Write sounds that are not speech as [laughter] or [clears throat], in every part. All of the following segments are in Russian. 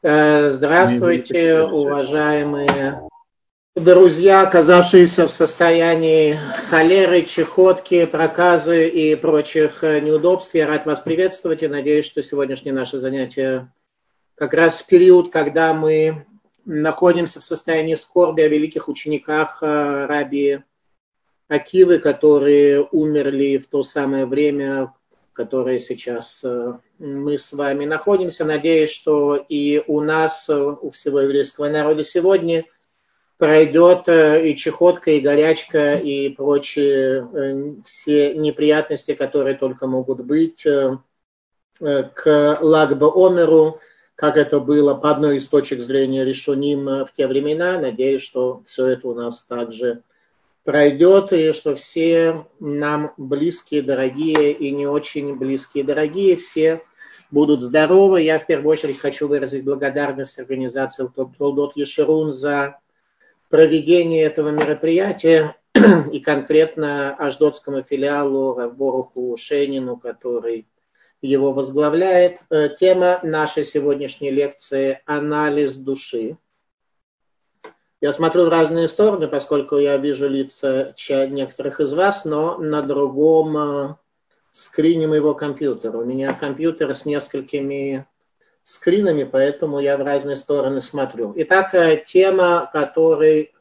Э, здравствуйте, уважаемые друзья, оказавшиеся в состоянии холеры, чехотки, проказы и прочих э, неудобств. Я рад вас приветствовать и надеюсь, что сегодняшнее наше занятие как раз в период, когда мы находимся в состоянии скорби о великих учениках э, Раби Акивы, которые умерли в то самое время, которое сейчас э, мы с вами находимся. Надеюсь, что и у нас, э, у всего еврейского народа сегодня пройдет э, и чехотка, и горячка, и прочие все неприятности, которые только могут быть к Лагба Омеру, как это было по одной из точек зрения решеним в те времена. Надеюсь, что все это у нас также пройдет, и что все нам близкие, дорогие и не очень близкие, дорогие, все будут здоровы. Я в первую очередь хочу выразить благодарность организации Толдот Ешерун за проведение этого мероприятия [clears throat] и конкретно аждотскому филиалу Равборуху Шенину, который его возглавляет. Э, тема нашей сегодняшней лекции – анализ души. Я смотрю в разные стороны, поскольку я вижу лица некоторых из вас, но на другом э, скрине моего компьютера. У меня компьютер с несколькими скринами, поэтому я в разные стороны смотрю. Итак, э, тема, которой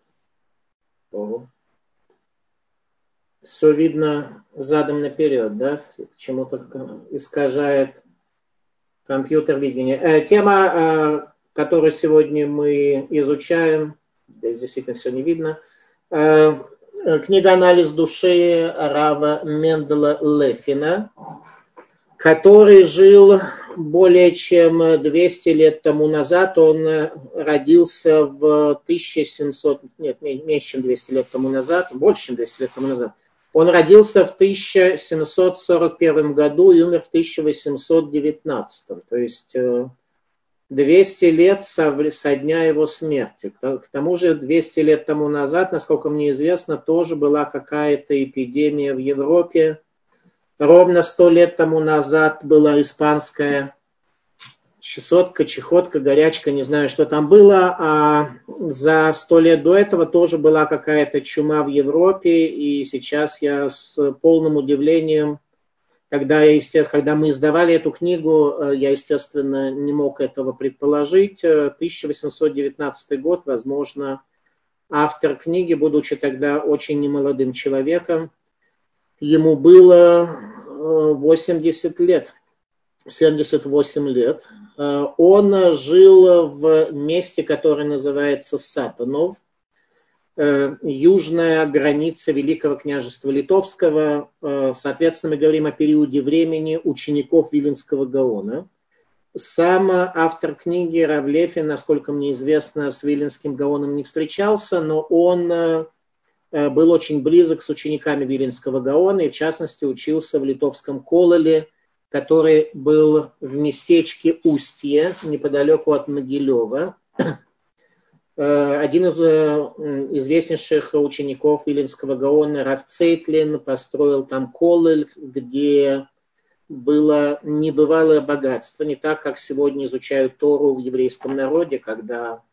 все видно задом наперед, да, чему-то искажает компьютер видение. Э, тема, которую сегодня мы изучаем, здесь действительно все не видно. Э, книга «Анализ души» Рава Мендела Лефина, который жил более чем 200 лет тому назад. Он родился в 1700, нет, меньше, чем 200 лет тому назад, больше, чем 200 лет тому назад. Он родился в 1741 году и умер в 1819. То есть э, 200 лет со, со дня его смерти. К тому же 200 лет тому назад, насколько мне известно, тоже была какая-то эпидемия в Европе. Ровно 100 лет тому назад была испанская чесотка, чехотка, горячка, не знаю, что там было. А за 100 лет до этого тоже была какая-то чума в Европе. И сейчас я с полным удивлением когда, естественно, когда мы издавали эту книгу, э, я, естественно, не мог этого предположить. 1819 э, год, возможно, автор книги, будучи тогда очень немолодым человеком, ему было 80 э, лет, 78 лет. Он жил в месте, которое называется Э, южная граница Великого княжества Литовского. Э, соответственно, мы говорим о периоде времени учеников Виленского Гаона. Сам автор книги Равлефин, насколько мне известно, с Виленским Гаоном не встречался, но он э, был очень близок с учениками Виленского Гаона и, в частности, учился в литовском Кололе, который был в местечке Устье, неподалеку от Могилева. Э, один из э, известнейших учеников Виленского Гаона, Раф Цейтлин, построил там колель, где было небывалое богатство, не так, как сегодня изучают Тору в еврейском народе, когда,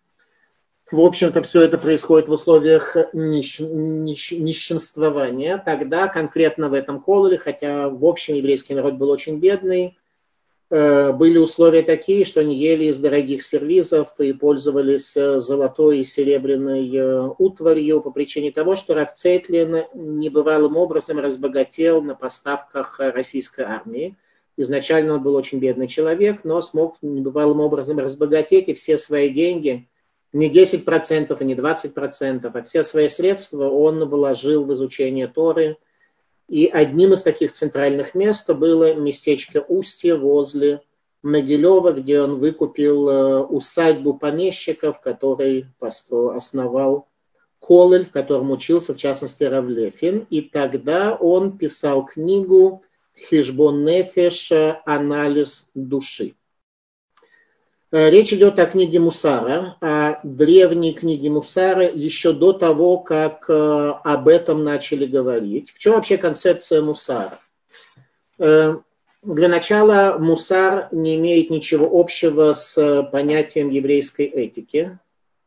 в общем-то, все это происходит в условиях нищ, нищ, нищенствования. Тогда конкретно в этом колеле, хотя в общем еврейский народ был очень бедный, были условия такие, что они ели из дорогих сервизов и пользовались э, золотой и серебряной э, утварью по причине того, что Равцейтлин небывалым образом разбогател на поставках российской армии. Изначально он был очень бедный человек, но смог небывалым образом разбогатеть и все свои деньги, не 10% и не 20%, а все свои средства он вложил в изучение Торы – и одним из таких центральных мест было местечко Устье возле Могилева, где он выкупил э, усадьбу помещиков, который основал Колель, в котором учился, в частности, Равлефин. И тогда он писал книгу «Хижбон Нефеш. Анализ души». Э, речь идет о книге Мусара, о древней книге Мусара еще до того, как э, об этом начали говорить. В чем вообще концепция Мусара? Э, Для начала мусар не имеет ничего общего с понятием еврейской этики.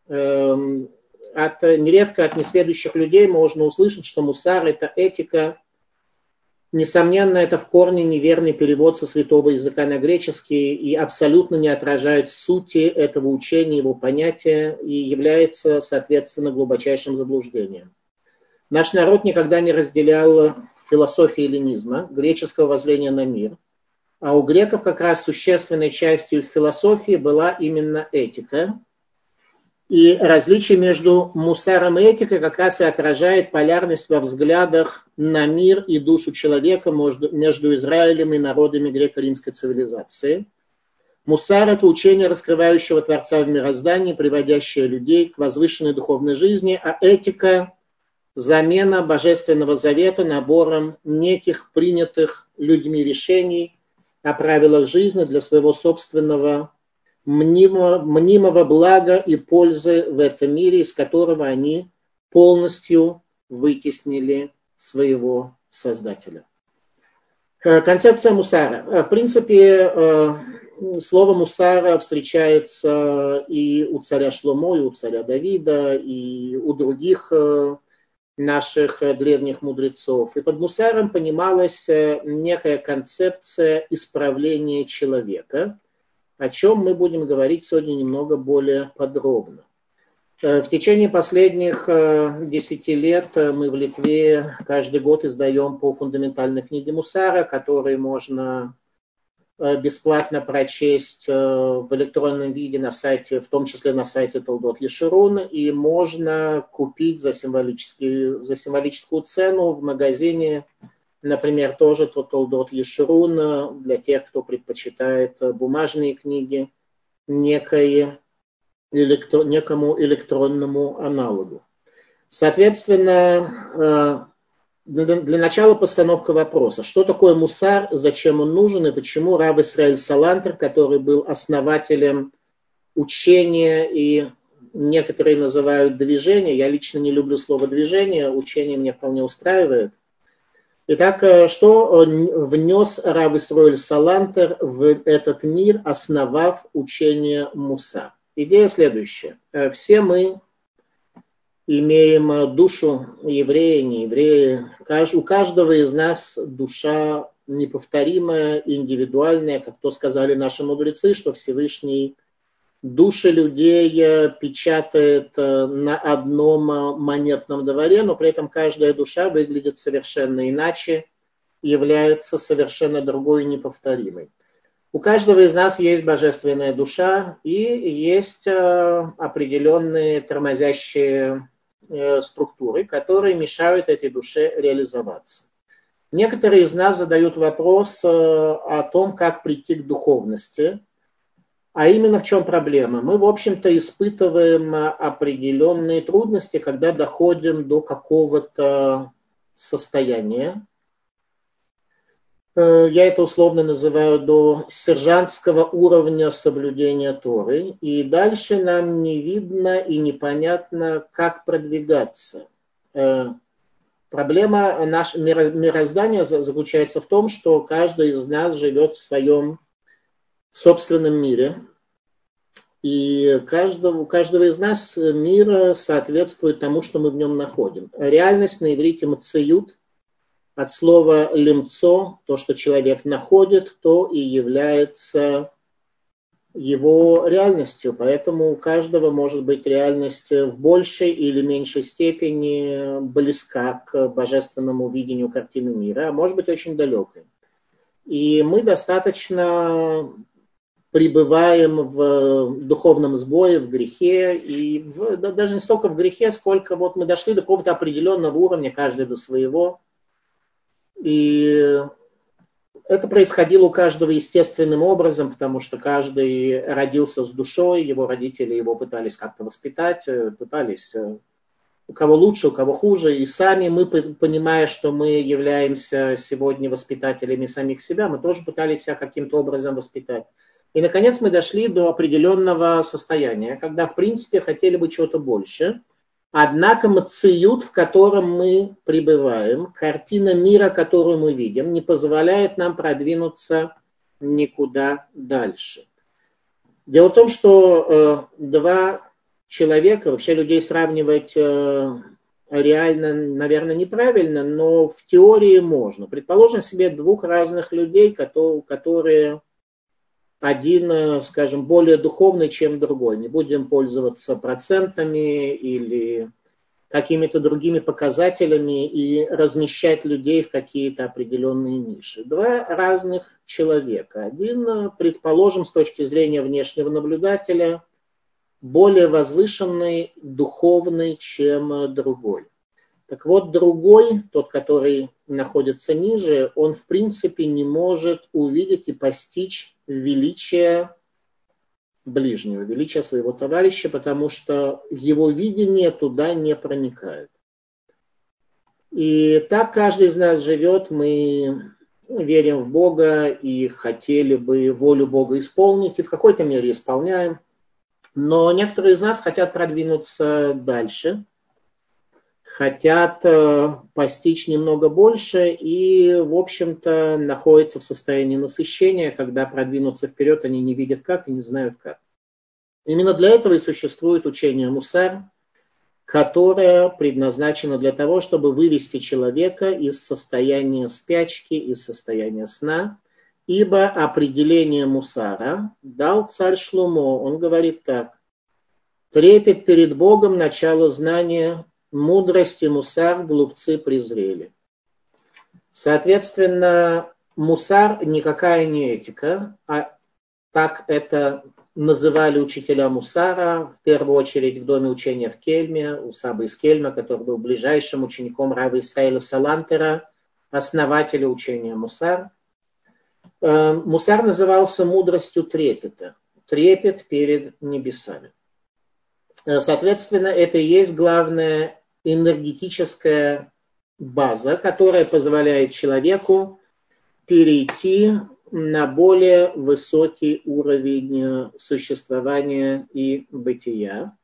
Эм, от, нередко от несведущих людей можно услышать, что мусар – это этика. Несомненно, это в корне неверный перевод со святого языка на греческий и абсолютно не отражает сути этого учения, его понятия и является, соответственно, глубочайшим заблуждением. Наш народ никогда не разделял философии эллинизма, греческого воззрения на мир. А у греков как раз существенной частью их философии была именно этика. И различие между мусаром и этикой как раз и отражает полярность во взглядах на мир и душу человека между Израилем и народами греко-римской цивилизации. Мусар – это учение раскрывающего Творца в мироздании, приводящее людей к возвышенной духовной жизни, а этика замена Божественного Завета набором неких принятых людьми решений о правилах жизни для своего собственного мнимого, мнимого блага и пользы в этом мире, из которого они полностью вытеснили своего Создателя. Э, концепция мусара. Э, в принципе, э, слово мусара встречается и у царя Шломо, и у царя Давида, и у других наших древних мудрецов. И под мусаром понималась некая концепция исправления человека, о чем мы будем говорить сегодня немного более подробно. Э, в течение последних десяти лет мы в Литве каждый год издаем по фундаментальной книге Мусара, которые можно Э, бесплатно прочесть э, в электронном виде на сайте, в том числе на сайте Толдот Ешерун, и можно купить за, символический, за символическую цену в магазине, например, тоже Толдот Ешерун, для тех, кто предпочитает бумажные книги, некое, электро, некому электронному аналогу. Соответственно, э, для начала постановка вопроса. Что такое мусар, зачем он нужен и почему раб Исраиль Салантер, который был основателем учения и некоторые называют движение, я лично не люблю слово движение, учение меня вполне устраивает. Итак, э, что внес раб Исраиль Салантер в этот мир, основав учение Муса? Идея следующая. Э, все мы имеем э, душу еврея, не еврея. У каждого из нас душа неповторимая, индивидуальная, как то сказали наши мудрецы, что Всевышний души людей э, печатает э, на одном монетном дворе, но при этом каждая душа выглядит совершенно иначе, является совершенно другой и неповторимой. У каждого из нас есть божественная душа и есть определенные тормозящие Э, структуры, которые мешают этой душе реализоваться. Некоторые из нас задают вопрос э, о том, как прийти к духовности, а именно в чем проблема. Мы, в общем-то, испытываем определенные трудности, когда доходим до какого-то состояния, Э, я это условно называю до сержантского уровня соблюдения Торы. И дальше нам не видно и непонятно, как продвигаться. Э, проблема нашего мироздания заключается в том, что каждый из нас живет в своем собственном мире. И каждого, у каждого из нас мир соответствует тому, что мы в нем находим. Реальность на иврите мациют – от слова лимцо, то, что человек находит, то и является его реальностью. Поэтому у каждого может быть реальность в большей или меньшей степени близка к божественному видению картины мира, а может быть очень далекой. И мы достаточно пребываем в духовном сбое, в грехе, и в, да, даже не столько в грехе, сколько вот мы дошли до какого-то определенного уровня, каждый до своего, и это происходило у каждого естественным образом, потому что каждый родился с душой, его родители его пытались как-то воспитать, э, пытались э, у кого лучше, у кого хуже. И сами мы, понимая, что мы являемся сегодня воспитателями самих себя, мы тоже пытались себя каким-то образом воспитать. И, наконец, мы дошли до определенного состояния, когда, в принципе, хотели бы чего-то больше. Однако мациют, в котором мы пребываем, картина мира, которую мы видим, не позволяет нам продвинуться никуда дальше. Дело в том, что э, два человека, вообще людей сравнивать э, реально, наверное, неправильно, но в теории можно. Предположим себе двух разных людей, которые, которые один, э, скажем, более духовный, чем другой. Не будем пользоваться процентами или какими-то другими показателями и размещать людей в какие-то определенные ниши. Два разных человека. Один, э, предположим, с точки зрения внешнего наблюдателя, более возвышенный, духовный, чем э, другой. Так вот, другой, тот, который находится ниже, он в принципе не может увидеть и постичь величие ближнего, величие своего товарища, потому что его видение туда не проникает. И так каждый из нас живет, мы верим в Бога и хотели бы волю Бога исполнить, и в какой-то мере исполняем. Но некоторые из нас хотят продвинуться дальше – хотят э, постичь немного больше и, в общем-то, находятся в состоянии насыщения, когда продвинуться вперед они не видят как и не знают как. Именно для этого и существует учение Мусар, которое предназначено для того, чтобы вывести человека из состояния спячки, из состояния сна, ибо определение Мусара дал царь Шлумо. Он говорит так. Трепет перед Богом, начало знания, мудрость и мусар глупцы презрели. Соответственно, мусар никакая не этика, а так это называли учителя мусара, в первую очередь в доме учения в Кельме, у Сабы из Кельма, который был ближайшим учеником Рава Исраиля Салантера, основателя учения мусар. Э, мусар назывался мудростью трепета, трепет перед небесами. Э, соответственно, это и есть главная энергетическая база, которая позволяет человеку перейти на более высокий уровень существования и бытия.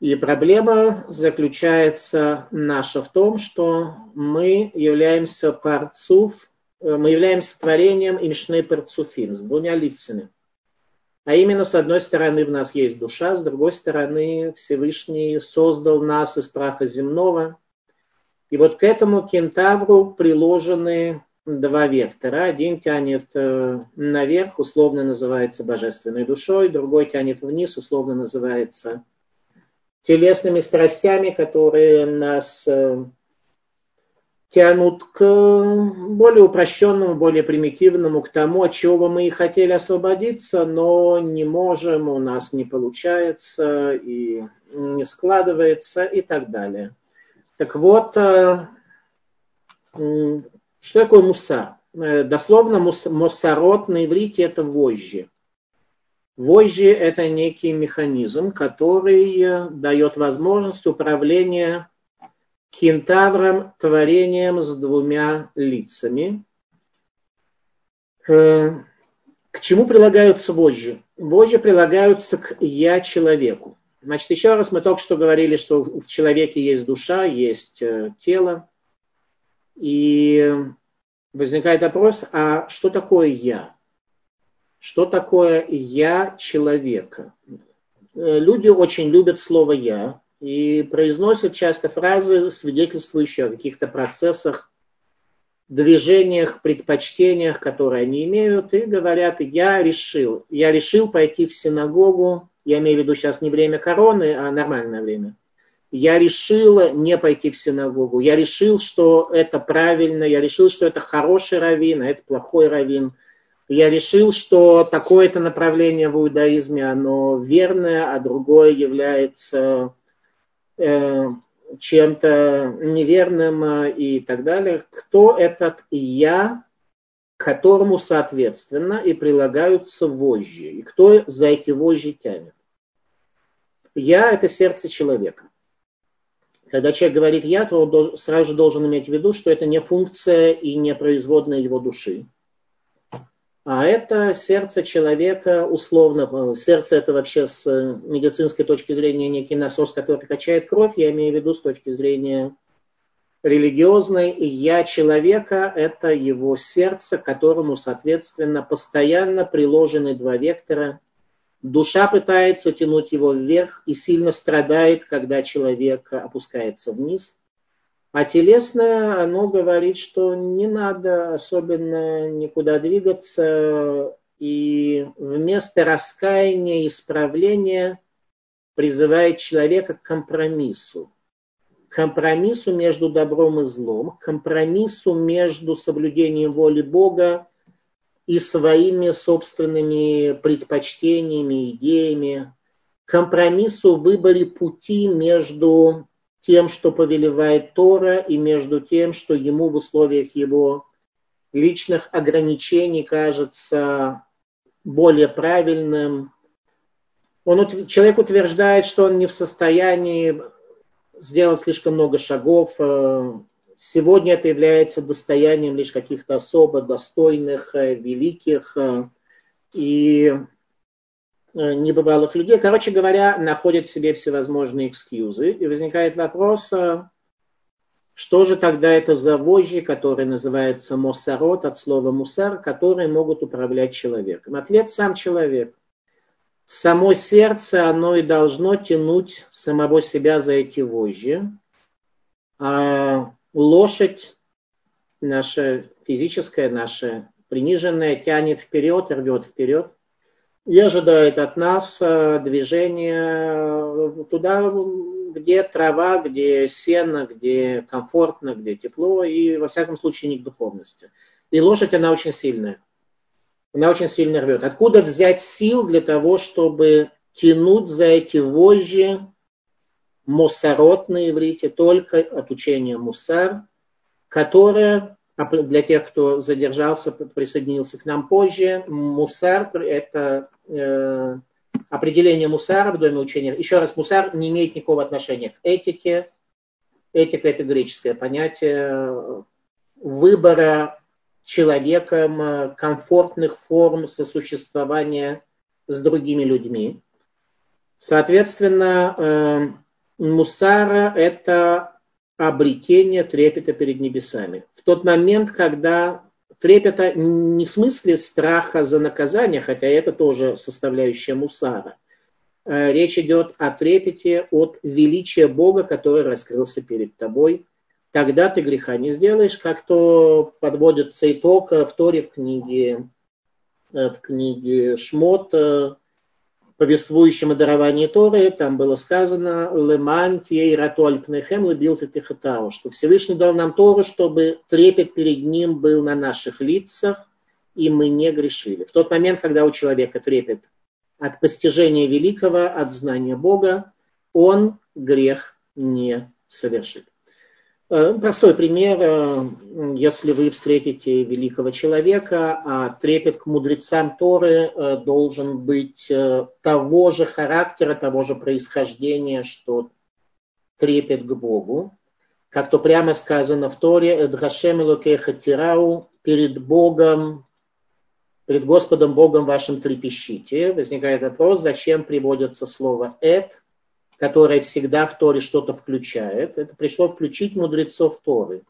И проблема заключается наша в том, что мы являемся парцуф, мы являемся творением имшны парцуфим, с двумя лицами. А именно, с одной стороны, в нас есть душа, с другой стороны, Всевышний создал нас из праха земного. И вот к этому кентавру приложены два вектора. Один тянет э, наверх, условно называется божественной душой, другой тянет вниз, условно называется телесными страстями, которые нас э, тянут к более упрощенному, более примитивному, к тому, от чего бы мы и хотели освободиться, но не можем, у нас не получается и не складывается и так далее. Так вот, э, что такое муса? Э, дословно мусорот на иврите это вожжи. Вожжи это некий механизм, который дает возможность управления кентавром, творением с двумя лицами. Э, к чему прилагаются вожжи? Вожжи прилагаются к «я» человеку. Значит, еще раз мы только что говорили, что в человеке есть душа, есть э, тело. И возникает вопрос, а что такое «я»? Что такое «я» человека? Э, люди очень любят слово «я», и произносят часто фразы, свидетельствующие о каких-то процессах, движениях, предпочтениях, которые они имеют, и говорят, я решил, я решил пойти в синагогу, я имею в виду сейчас не время короны, а нормальное время. Я решил не пойти в синагогу, я решил, что это правильно, я решил, что это хороший раввин, а это плохой раввин. Я решил, что такое-то направление в иудаизме, оно верное, а другое является чем-то неверным э, и так далее, кто этот я, которому соответственно и прилагаются вожжи, и кто за эти вожжи тянет. Я – это сердце человека. Когда человек говорит «я», то он сразу же должен иметь в виду, что это не функция и не производная его души. А это сердце человека, условно, сердце это вообще с медицинской точки зрения некий насос, который качает кровь, я имею в виду с точки зрения религиозной. И я человека – это его сердце, которому, соответственно, постоянно приложены два вектора. Душа пытается тянуть его вверх и сильно страдает, когда человек опускается вниз – а телесное, оно говорит, что не надо особенно никуда двигаться, и вместо раскаяния, исправления призывает человека к компромиссу. Компромиссу между добром и злом, компромиссу между соблюдением воли Бога и своими собственными предпочтениями, идеями, компромиссу в выборе пути между тем, что повелевает Тора, и между тем, что ему в условиях его личных ограничений кажется более правильным. Он, человек утверждает, что он не в состоянии сделать слишком много шагов. Сегодня это является достоянием лишь каких-то особо достойных, великих. И Э, небывалых людей. Короче говоря, находят в себе всевозможные экскьюзы. И возникает вопрос, э, что же тогда это за вожжи, которые называются мусарот, от слова мусар, которые могут управлять человеком? Ответ сам человек. Само сердце, оно и должно тянуть самого себя за эти вожжи. А лошадь, наша физическая, наша приниженная, тянет вперед, рвет вперед – и ожидает от нас э, движения туда, где трава, где сено, где комфортно, где тепло, и во всяком случае не к духовности. И лошадь, она очень сильная. Она очень сильно рвет. Откуда взять сил для того, чтобы тянуть за эти вожжи мусарот на иврите, только от учения мусар, которое для тех, кто задержался, присоединился к нам позже, мусар – это э, определение мусара в доме учения. Еще раз, мусар не имеет никакого отношения к этике. Этика – это греческое понятие выбора человеком комфортных форм сосуществования с другими людьми. Соответственно, э, мусара – это обретение трепета перед небесами. В тот момент, когда трепета не в смысле страха за наказание, хотя это тоже составляющая мусара. Э, речь идет о трепете от величия Бога, который раскрылся перед тобой. Тогда ты греха не сделаешь, как то подводится итог в Торе в книге, э, в книге Шмот, э, повествующем о даровании Торы, там было сказано «Леман тьей ратуаль пнехем лебил тихатау», что Всевышний дал нам Тору, чтобы трепет перед ним был на наших лицах, и мы не грешили. В тот момент, когда у человека трепет от постижения великого, от знания Бога, он грех не совершит. Э, простой пример. Э, если вы встретите великого человека, а трепет к мудрецам Торы э, должен быть того же характера, того же происхождения, что трепет к Богу. Как то прямо сказано в Торе, «Эдгашем тирау» перед Богом, перед Господом Богом вашим трепещите. Возникает вопрос, зачем приводится слово «эд», которое всегда в Торе что-то включает, это пришло включить мудрецов Торы,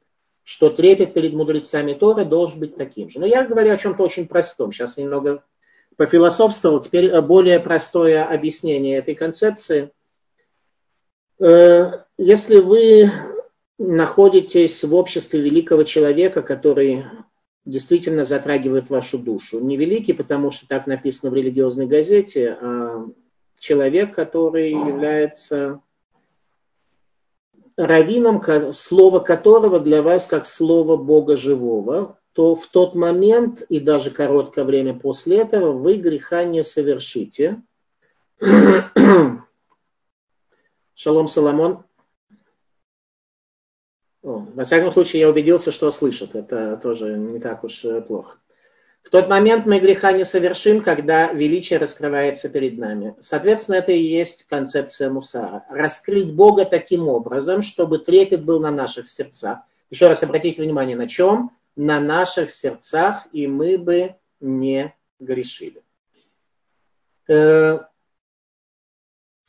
что трепет перед мудрецами Торы должен быть таким же. Но я говорю о чем-то очень простом. Сейчас немного пофилософствовал. Теперь более простое объяснение этой концепции. Э, если вы находитесь в обществе великого человека, который действительно затрагивает вашу душу. Не великий, потому что так написано в религиозной газете, а человек, который является раввином, слово которого для вас как слово Бога живого, то в тот момент и даже короткое время после этого вы греха не совершите. [coughs] Шалом Соломон. О, во всяком случае, я убедился, что слышат. Это тоже не так уж э, плохо. В тот момент мы греха не совершим, когда величие раскрывается перед нами. Соответственно, это и есть концепция мусара. Раскрыть Бога таким образом, чтобы трепет был на наших сердцах. Еще раз обратите внимание, на чем? На наших сердцах, и мы бы не грешили. Э,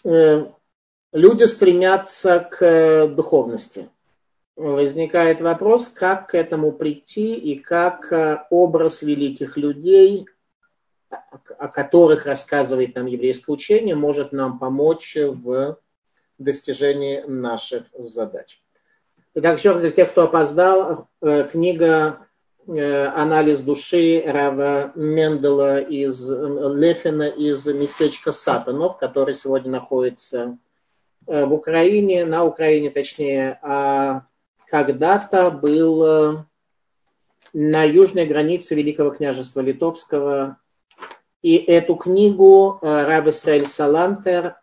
э, люди стремятся к духовности. Возникает вопрос, как к этому прийти и как образ великих людей, о которых рассказывает нам еврейское учение, может нам помочь в достижении наших задач. Итак, еще раз для тех, кто опоздал, э, книга э, «Анализ души» Рава Мендела из Лефина из местечка Сатанов, который сегодня находится э, в Украине, на Украине точнее, а когда-то был на южной границе Великого княжества Литовского. И эту книгу Рав Исраэль Салантер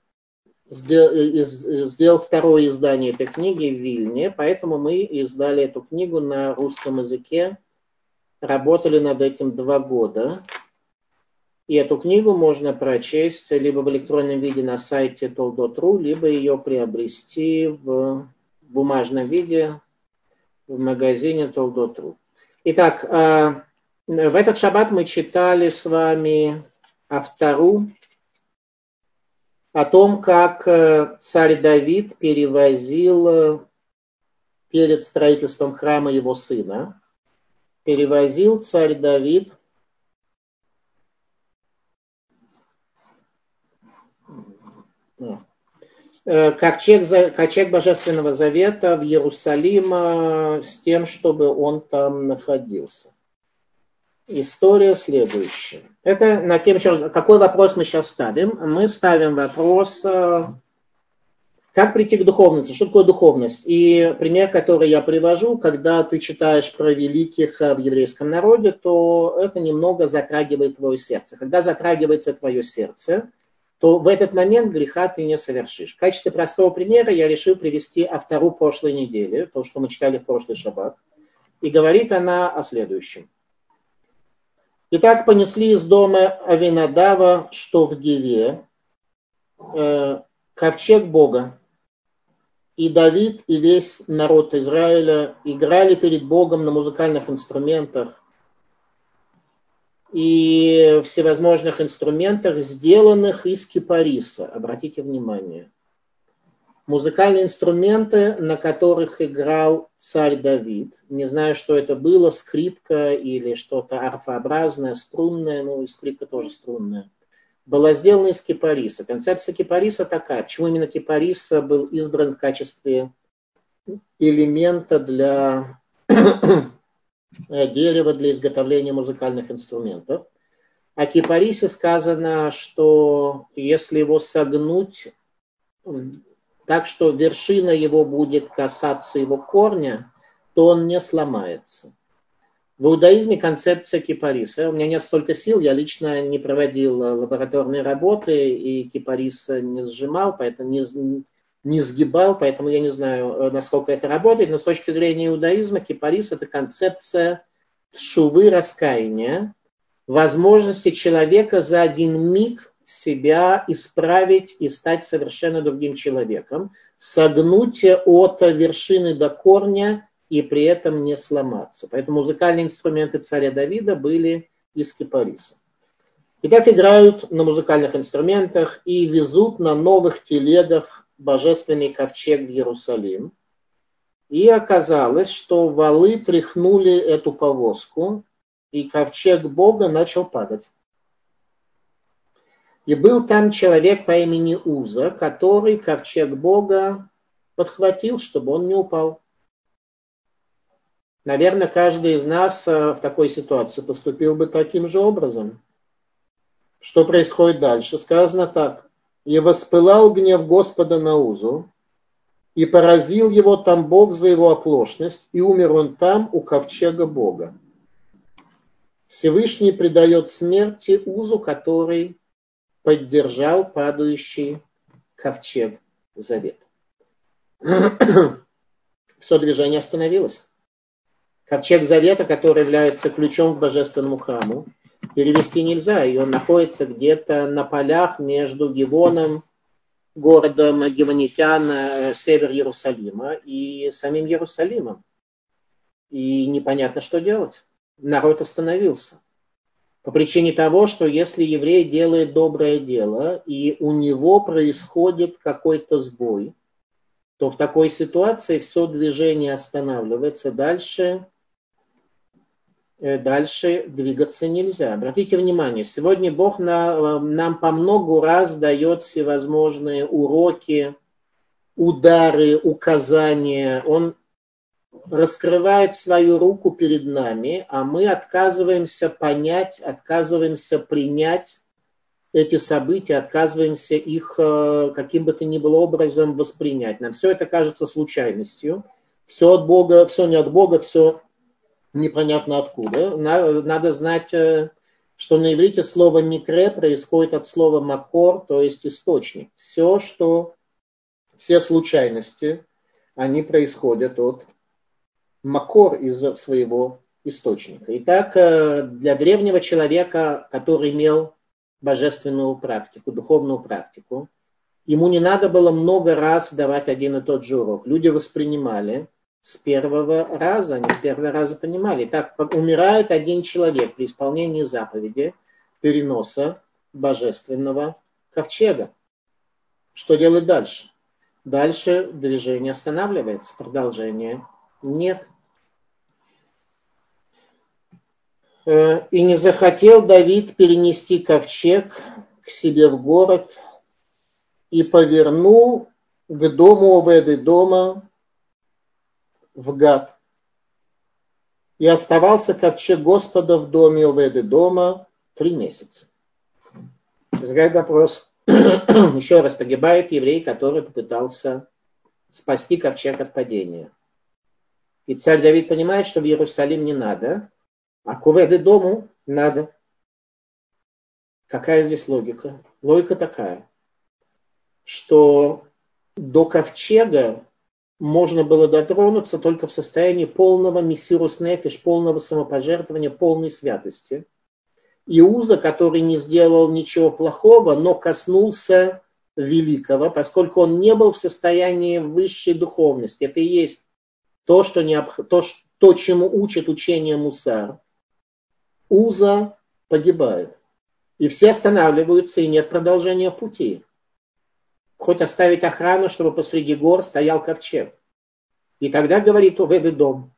сделал второе издание этой книги в Вильне, поэтому мы издали эту книгу на русском языке, работали над этим два года. И эту книгу можно прочесть либо в электронном виде на сайте Толдот.ру, либо ее приобрести в бумажном виде в магазине Толдот.ру. Итак, э, в этот шаббат мы читали с вами Автору, о том, как э, царь Давид перевозил э, перед строительством храма его сына, перевозил царь Давид э, ковчег, ковчег Божественного Завета в Иерусалим с тем, чтобы он там находился. История следующая. Это на тем, какой вопрос мы сейчас ставим? Мы ставим вопрос, э, как прийти к духовности, что такое духовность? И пример, который я привожу, когда ты читаешь про великих э, в еврейском народе, то это немного затрагивает твое сердце. Когда затрагивается твое сердце, то в этот момент греха ты не совершишь. В качестве простого примера я решил привести автору прошлой недели, то, что мы читали в прошлый шаббат. И говорит она о следующем. Итак, понесли из дома Авинадава, что в Гиве, э, ковчег Бога. И Давид, и весь народ Израиля играли перед Богом на музыкальных инструментах и всевозможных инструментах, сделанных из кипариса. Обратите внимание музыкальные инструменты, на которых играл царь Давид. Не знаю, что это было, скрипка или что-то арфообразное, струнное, ну и скрипка тоже струнная. Была сделана из кипариса. Концепция кипариса такая. Почему именно кипарис был избран в качестве элемента для дерева для изготовления музыкальных инструментов. О кипарисе сказано, что если его согнуть так что вершина его будет касаться его корня, то он не сломается. В иудаизме концепция кипариса. У меня нет столько сил, я лично не проводил лабораторные работы и кипарис не сжимал, поэтому не, не сгибал, поэтому я не знаю, насколько это работает. Но с точки зрения иудаизма кипарис это концепция шувы раскаяния, возможности человека за один миг себя исправить и стать совершенно другим человеком, согнуть от вершины до корня и при этом не сломаться. Поэтому музыкальные инструменты царя Давида были из кипариса. И так играют на музыкальных инструментах и везут на новых телегах божественный ковчег в Иерусалим. И оказалось, что валы тряхнули эту повозку, и ковчег Бога начал падать. И был там человек по имени Уза, который ковчег Бога подхватил, чтобы он не упал. Наверное, каждый из нас э, в такой ситуации поступил бы таким же образом. Что происходит дальше? Сказано так. «И воспылал гнев Господа на Узу, и поразил его там Бог за его оплошность, и умер он там у ковчега Бога. Всевышний предает смерти Узу, который поддержал падающий ковчег завета. [clears throat] Все движение остановилось. Ковчег завета, который является ключом к божественному храму, перевести нельзя, он находится где-то на полях между Гивоном, городом Гивонитян, э, север Иерусалима, и самим Иерусалимом. И непонятно, что делать. Народ остановился. По причине того, что если еврей делает доброе дело, и у него происходит какой-то сбой, то в такой ситуации все движение останавливается. Дальше, дальше двигаться нельзя. Обратите внимание, сегодня Бог на, нам по многу раз дает всевозможные уроки, удары, указания. Он раскрывает свою руку перед нами, а мы отказываемся понять, отказываемся принять эти события, отказываемся их э, каким бы то ни было образом воспринять. Нам все это кажется случайностью. Все от Бога, все не от Бога, все непонятно откуда. Надо знать, э, что на иврите слово микре происходит от слова макор, то есть источник. Все, что, все случайности, они происходят от макор из своего источника. Итак, э, для древнего человека, который имел божественную практику, духовную практику, ему не надо было много раз давать один и тот же урок. Люди воспринимали с первого раза, они с первого раза понимали. Так умирает один человек при исполнении заповеди переноса божественного ковчега. Что делать дальше? Дальше движение останавливается, продолжение нет. Э, и не захотел Давид перенести ковчег к себе в город и повернул к дому Оведы дома в Гад. И оставался ковчег Господа в доме Оведы дома три месяца. Возникает вопрос, [clears throat] еще раз погибает еврей, который попытался спасти ковчег от падения. И царь Давид понимает, что в Иерусалим не надо, а к Уведы дому надо. Какая здесь логика? Логика такая, что до ковчега можно было дотронуться только в состоянии полного мессирус нефиш, полного самопожертвования, полной святости. Иуза, который не сделал ничего плохого, но коснулся великого, поскольку он не был в состоянии высшей духовности. Это и есть то, что необх... то, то чему учит учение Мусар. Уза погибает. И все останавливаются, и нет продолжения пути. Хоть оставить охрану, чтобы посреди гор стоял ковчег. И тогда говорит Уведы дом,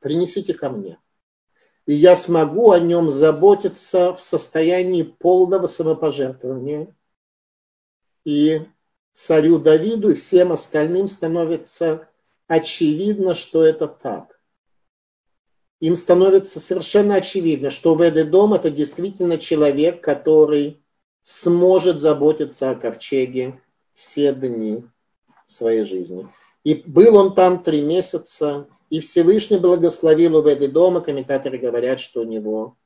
принесите ко мне. И я смогу о нем заботиться в состоянии полного самопожертвования. И царю Давиду и всем остальным становится очевидно, что это так. Им становится совершенно очевидно, что Ведедом это действительно человек, который сможет заботиться о ковчеге все дни своей жизни. И был он там три месяца, и Всевышний благословил Уведы дома. Комментаторы говорят, что у него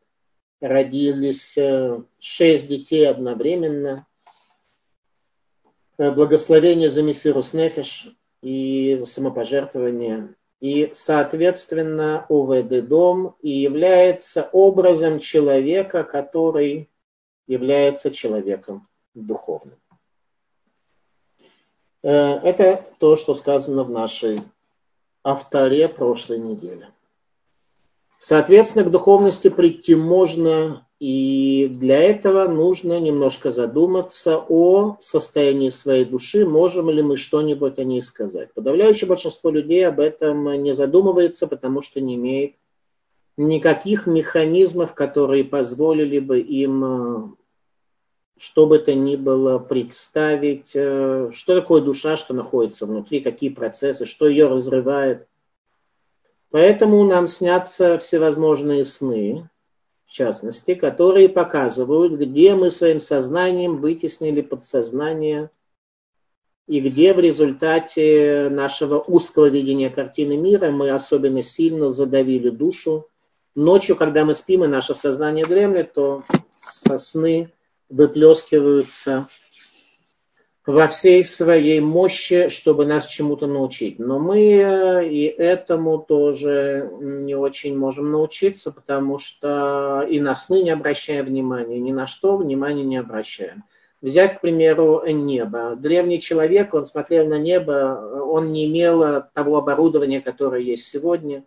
родились э, шесть детей одновременно. Э, благословение за Мессирус Нефиш и за самопожертвование. И, соответственно, ОВД дом и является образом человека, который является человеком духовным. Э, это то, что сказано в нашей авторе прошлой недели. Соответственно, к духовности прийти можно и для этого нужно немножко задуматься о состоянии своей души, можем ли мы что-нибудь о ней сказать. Подавляющее большинство людей об этом не задумывается, потому что не имеет никаких механизмов, которые позволили бы им э, что бы то ни было представить, э, что такое душа, что находится внутри, какие процессы, что ее разрывает. Поэтому нам снятся всевозможные сны, частности, которые показывают, где мы своим сознанием вытеснили подсознание и где в результате нашего узкого видения картины мира мы особенно сильно задавили душу. Ночью, когда мы спим и наше сознание дремлет, то со сны выплескиваются во всей своей мощи, чтобы нас чему-то научить. Но мы э, и этому тоже не очень можем научиться, потому что и на сны не обращаем внимания, ни на что внимания не обращаем. Взять, к примеру, небо. Древний человек, он смотрел на небо, он не имел того оборудования, которое есть сегодня.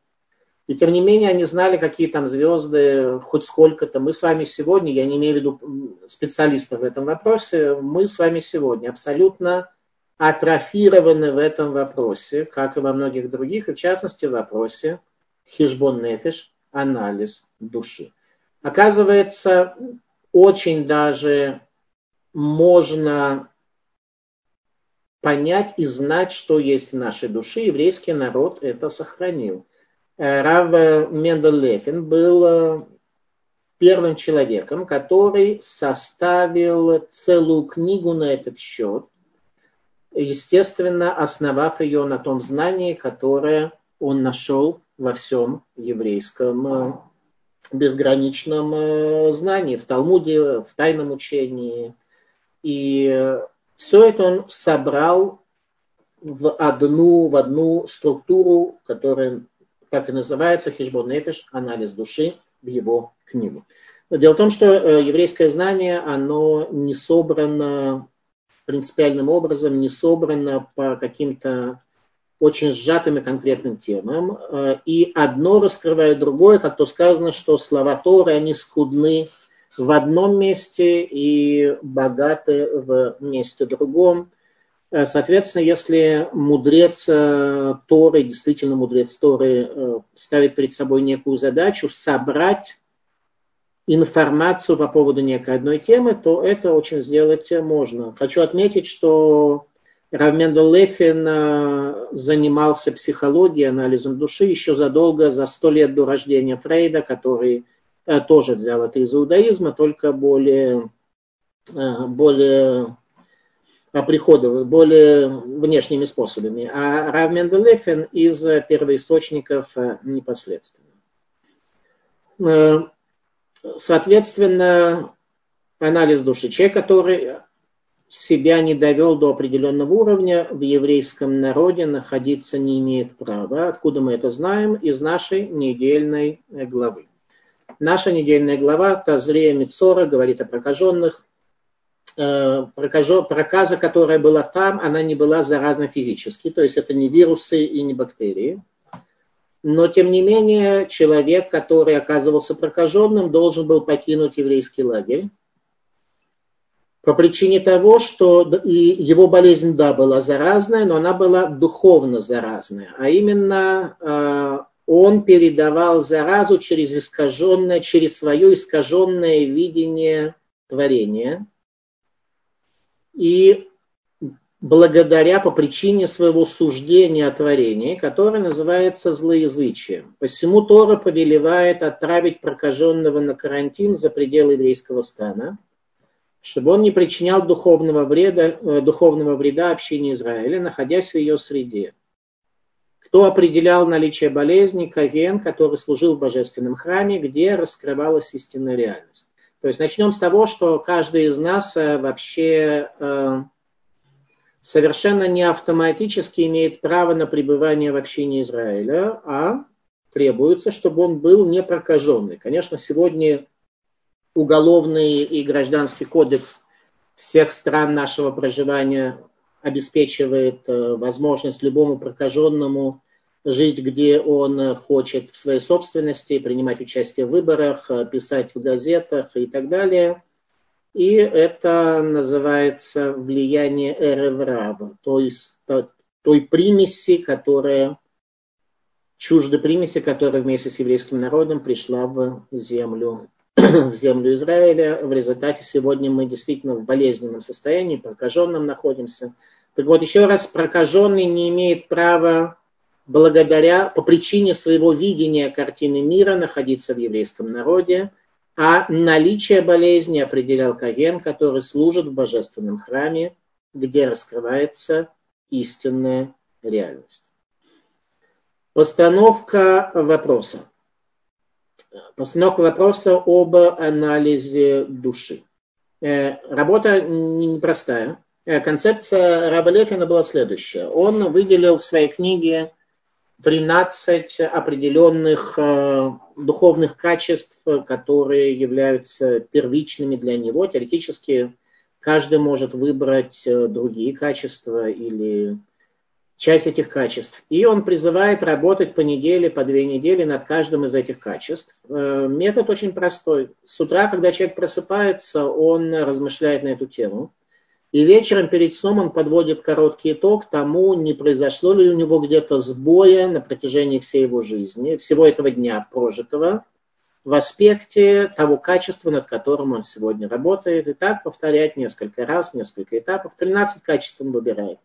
И тем не менее они знали, какие там звезды, хоть сколько-то. Мы с вами сегодня, я не имею в виду специалистов в этом вопросе, мы с вами сегодня абсолютно атрофированы в этом вопросе, как и во многих других, и в частности в вопросе хижбон нефиш, анализ души. Оказывается, очень даже можно понять и знать, что есть в нашей душе. Еврейский народ это сохранил. Э, Рав Мендель был э, первым человеком, который составил целую книгу на этот счет, естественно, основав ее на том знании, которое он нашел во всем еврейском э, безграничном знании, в Талмуде, в тайном учении. И все это он собрал в одну, в одну структуру, которая так и называется Хижбон Нефиш, анализ души в его книгу. Дело в том, что э, еврейское знание, оно не собрано принципиальным образом, не собрано по каким-то очень сжатым и конкретным темам. Э, и одно раскрывает другое, как то сказано, что слова Торы, они скудны в одном месте и богаты в месте другом. Э, соответственно, если мудрец э, Торы, действительно мудрец Торы, э, ставит перед собой некую задачу собрать информацию по поводу некой одной темы, то это очень сделать можно. Хочу отметить, что Равмендел Лефин занимался психологией, анализом души еще задолго, за сто лет до рождения Фрейда, который тоже взял это из иудаизма, только более, более прихода более внешними способами, а Рав Менделефен из первоисточников э, непосредственно. Э, соответственно, анализ души. Человек, который себя не довел до определенного уровня, в еврейском народе находиться не имеет права. Откуда мы это знаем? Из нашей недельной главы. Наша недельная глава Тазрея Мицора говорит о прокаженных, Э, проказа, которая была там, она не была заразна физически, то есть это не вирусы и не бактерии. Но, тем не менее, человек, который оказывался прокаженным, должен был покинуть еврейский лагерь по причине того, что и его болезнь, да, была заразная, но она была духовно заразная. А именно э, он передавал заразу через искаженное, через свое искаженное видение творения – и благодаря по причине своего суждения о творении, которое называется злоязычием. Посему Тора повелевает отправить прокаженного на карантин за пределы еврейского стана, чтобы он не причинял духовного вреда, э, духовного вреда общине Израиля, находясь в ее среде. Кто определял наличие болезни? Каген, который служил в божественном храме, где раскрывалась истинная реальность. То есть начнем с того, что каждый из нас э, вообще э, совершенно не автоматически имеет право на пребывание в общине Израиля, а требуется, чтобы он был не прокаженный. Конечно, сегодня уголовный и гражданский кодекс всех стран нашего проживания обеспечивает э, возможность любому прокаженному жить, где он хочет в своей собственности, принимать участие в выборах, писать в газетах и так далее. И это называется влияние Эревраба, то есть той примеси, которая чужда примеси, которая вместе с еврейским народом пришла в землю, [clears throat] в землю Израиля. В результате сегодня мы действительно в болезненном состоянии, прокаженном находимся. Так вот, еще раз, прокаженный не имеет права благодаря, по причине своего видения картины мира находиться в еврейском народе, а наличие болезни определял Каген, который служит в божественном храме, где раскрывается истинная реальность. Постановка вопроса. Постановка вопроса об анализе души. Э, работа непростая. Э, концепция Раба Лефина была следующая. Он выделил в своей книге 13 определенных э, духовных качеств, которые являются первичными для него. Теоретически каждый может выбрать э, другие качества или часть этих качеств. И он призывает работать по неделе, по две недели над каждым из этих качеств. Э, метод очень простой. С утра, когда человек просыпается, он размышляет на эту тему. И вечером перед сном он подводит короткий итог тому, не произошло ли у него где-то сбоя на протяжении всей его жизни, всего этого дня прожитого, в аспекте того качества, над которым он сегодня работает. И так повторять несколько раз, несколько этапов. 13 качеств он выбирает.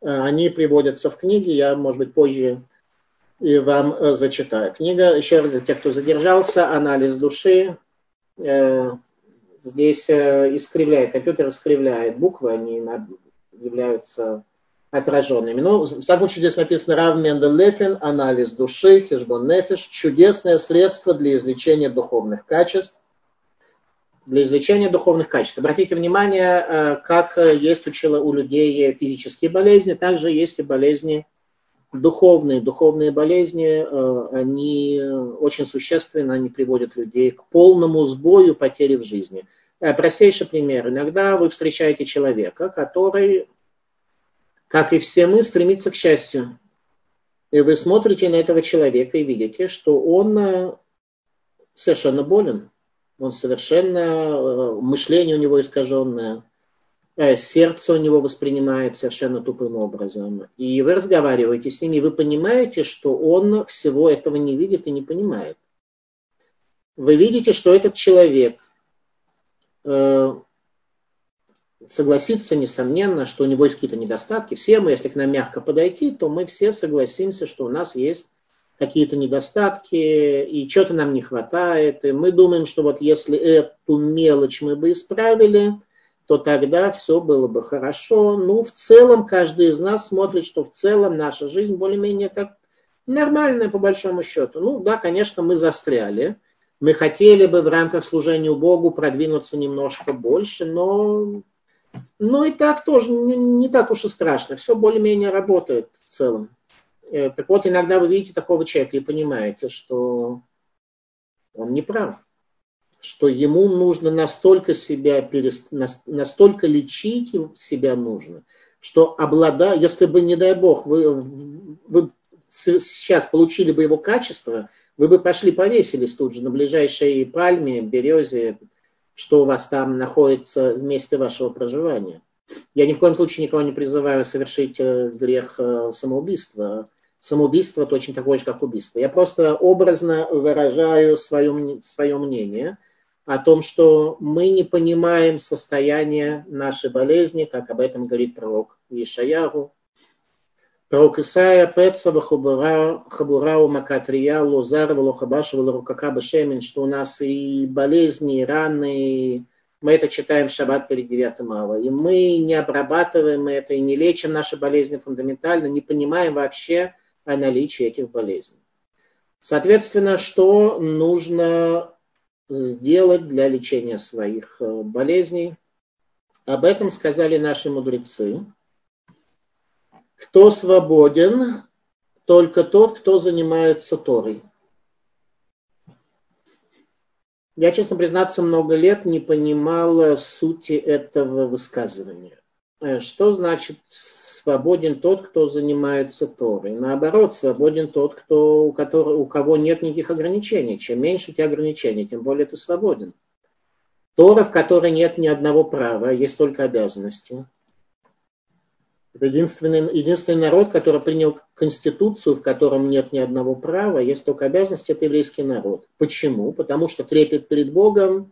Э, они приводятся в книге, я, может быть, позже и вам э, зачитаю. Книга, еще раз для тех, кто задержался, «Анализ души». Э, здесь искривляет, компьютер искривляет буквы, они являются отраженными. Ну, в всяком случае, здесь написано Рав Менделефин, анализ души, хижбон нефиш, чудесное средство для излечения духовных качеств для излечения духовных качеств. Обратите внимание, э, как есть у, у людей физические болезни, также есть и болезни духовные. Духовные болезни, э, они очень существенно, они приводят людей к полному сбою потери в жизни. Э, простейший пример. Иногда вы встречаете человека, который, как и все мы, стремится к счастью. И вы смотрите на этого человека и видите, что он совершенно болен он совершенно, э, мышление у него искаженное, э, сердце у него воспринимает совершенно тупым образом. И вы разговариваете с ним, и вы понимаете, что он всего этого не видит и не понимает. Вы видите, что этот человек э, согласится, несомненно, что у него есть какие-то недостатки. Все мы, если к нам мягко подойти, то мы все согласимся, что у нас есть какие-то недостатки, и что-то нам не хватает. И мы думаем, что вот если эту мелочь мы бы исправили, то тогда все было бы хорошо. Ну, в целом, каждый из нас смотрит, что в целом наша жизнь более-менее так нормальная по большому счету. Ну, да, конечно, мы застряли. Мы хотели бы в рамках служения Богу продвинуться немножко больше, но, но и так тоже не, не так уж и страшно. Все более-менее работает в целом. Э, так вот, иногда вы видите такого человека и понимаете, что он не прав, что ему нужно настолько себя перест... настолько лечить себя нужно, что обладая, если бы, не дай бог, вы, вы сейчас получили бы его качество, вы бы пошли повесились тут же на ближайшей пальме, березе, что у вас там находится в месте вашего проживания. Я ни в коем случае никого не призываю совершить э, грех э, самоубийства самоубийство это очень такое же, как убийство. Я просто образно выражаю свое, свое мнение о том, что мы не понимаем состояние нашей болезни, как об этом говорит пророк Ишаяру. Пророк Исаия, Пецава, Хабурау, Макатрия, Лозар, Волохабаша, Волорукака, Шемин, что у нас и болезни, и раны, мы это читаем в шаббат перед 9 ава. И мы не обрабатываем это и не лечим наши болезни фундаментально, не понимаем вообще, о наличии этих болезней. Соответственно, что нужно сделать для лечения своих э, болезней? Об этом сказали наши мудрецы. Кто свободен, только тот, кто занимается Торой. Я, честно признаться, много лет не понимал сути этого высказывания. Э, что значит свободен тот, кто занимается Торой. Наоборот, свободен тот, кто, у, которого, у кого нет никаких ограничений. Чем меньше у тебя ограничений, тем более ты свободен. Тора, в которой нет ни одного права, есть только обязанности. Это единственный, единственный народ, который принял конституцию, в котором нет ни одного права, есть только обязанности, это еврейский народ. Почему? Потому что трепет перед Богом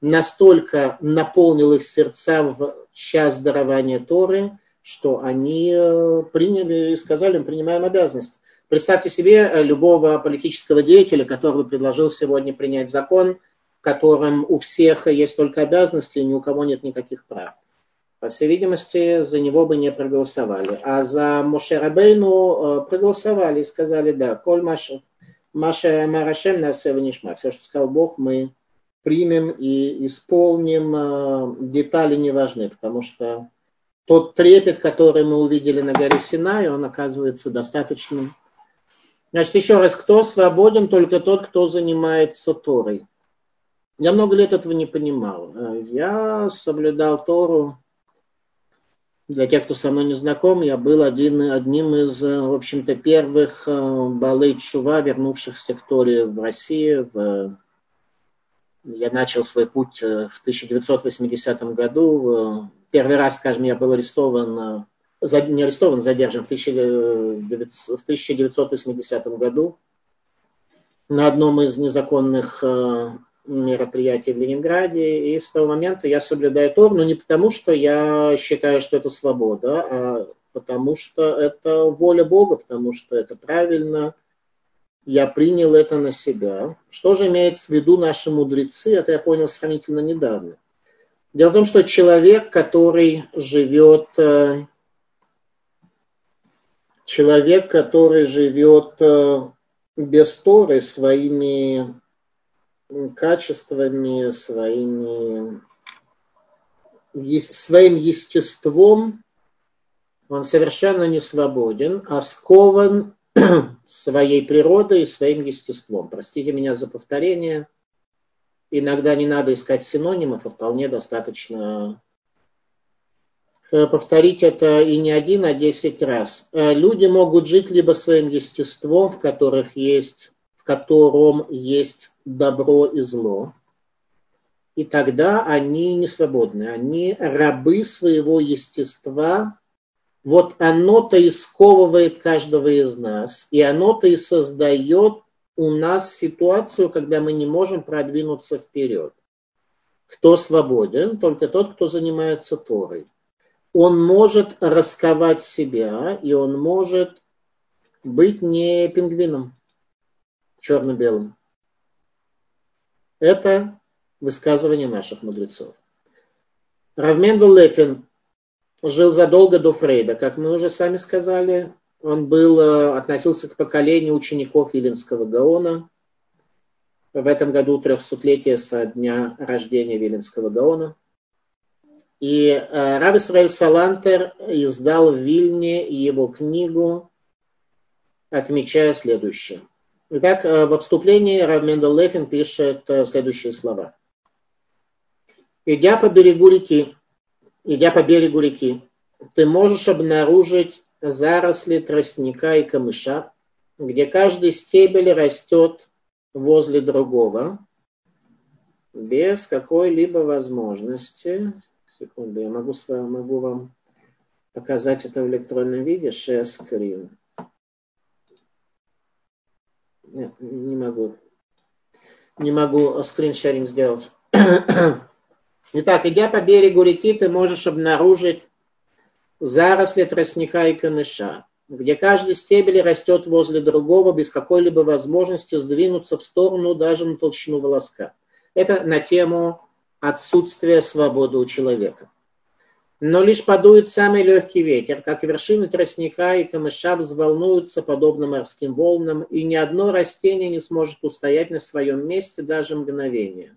настолько наполнил их сердца в час дарования Торы, что они э, приняли и сказали, мы принимаем обязанность. Представьте себе э, любого политического деятеля, который предложил сегодня принять закон, в котором у всех есть только обязанности, и ни у кого нет никаких прав. По всей видимости, за него бы не проголосовали. А за Моше Рабейну э, проголосовали и сказали, да, коль Маша, Маша Марашем нас Нишма. Все, что сказал Бог, мы примем и исполним. Детали не важны, потому что тот трепет, который мы увидели на горе Синай, он оказывается достаточным. Значит, еще раз, кто свободен? Только тот, кто занимается Торой. Я много лет этого не понимал. Я соблюдал Тору Для тех, кто со мной не знаком, я был один, одним из, в общем-то, первых балей чува, вернувшихся к Торе в России. В... Я начал свой путь в 1980 году. Первый раз, скажем, я был арестован, не арестован, задержан в 1980 году на одном из незаконных мероприятий в Ленинграде, и с того момента я соблюдаю Тор, но не потому, что я считаю, что это свобода, а потому что это воля Бога, потому что это правильно, я принял это на себя. Что же имеет в виду наши мудрецы, это я понял сравнительно недавно. Дело в том, что человек, который живет, э, человек, который живет э, без Торы своими качествами, своими, своим естеством он совершенно не свободен, а скован [clears throat] своей природой и своим естеством. Простите меня за повторение. Иногда не надо искать синонимов, а вполне достаточно э, повторить это и не один, а десять раз. Э, люди могут жить либо своим естеством, в которых есть в котором есть добро и зло, и тогда они не свободны, они рабы своего естества. Вот оно-то и сковывает каждого из нас, и оно-то и создает у нас ситуацию, когда мы не можем продвинуться вперед. Кто свободен? Только тот, кто занимается Торой. Он может расковать себя, и он может быть не пингвином черно-белым. Это высказывание наших мудрецов. Равмендел Лефин жил задолго до Фрейда, как мы уже сами сказали. Он был, э, относился к поколению учеников Виленского Гаона. В этом году трехсотлетие со дня рождения Виленского Гаона. И э, Рав Исраэль Салантер издал в Вильне его книгу, отмечая следующее. Итак, э, во вступлении Рав Мендел Лефин пишет э, следующие слова. Идя по берегу реки, идя по берегу реки, ты можешь обнаружить заросли тростника и камыша, где каждый стебель растет возле другого, без какой-либо возможности. Секунду, я могу, могу вам показать это в электронном виде, share screen. Не могу. Не могу скриншеринг сделать. [clears throat] Итак, идя по берегу реки, ты можешь обнаружить заросли тростника и камыша, где каждый стебель растет возле другого без какой-либо возможности сдвинуться в сторону даже на толщину волоска. Это на тему отсутствия свободы у человека. Но лишь подует самый легкий ветер, как вершины тростника и камыша взволнуются подобно морским волнам, и ни одно растение не сможет устоять на своем месте даже мгновение.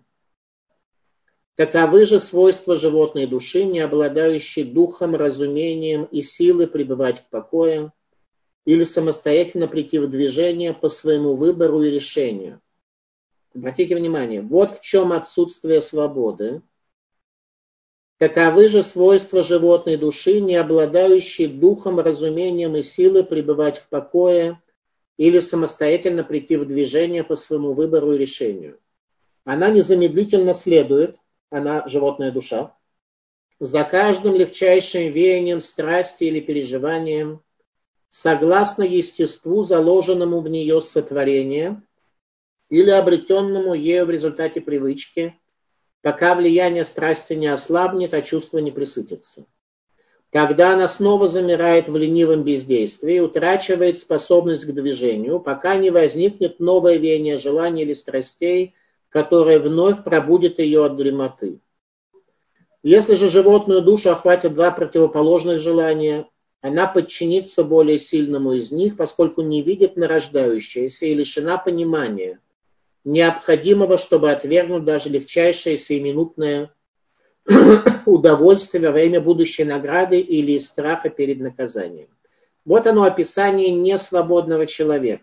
Таковы же свойства животной души, не обладающей духом, разумением и силой пребывать в покое или самостоятельно прийти в движение по своему выбору и решению. Обратите внимание, вот в чем отсутствие свободы – Таковы же свойства животной души, не обладающей духом, разумением и силой пребывать в покое или самостоятельно прийти в движение по своему выбору и решению. Она незамедлительно следует, она животная душа, за каждым легчайшим веянием страсти или переживанием, согласно естеству, заложенному в нее сотворение или обретенному ею в результате привычки – пока влияние страсти не ослабнет, а чувство не присытится. Когда она снова замирает в ленивом бездействии, утрачивает способность к движению, пока не возникнет новое веяние желаний или страстей, которое вновь пробудет ее от дремоты. Если же животную душу охватят два противоположных желания, она подчинится более сильному из них, поскольку не видит нарождающееся и лишена понимания – необходимого, чтобы отвергнуть даже легчайшее сиюминутное [clears throat] удовольствие во время будущей награды или страха перед наказанием. Вот оно описание несвободного человека.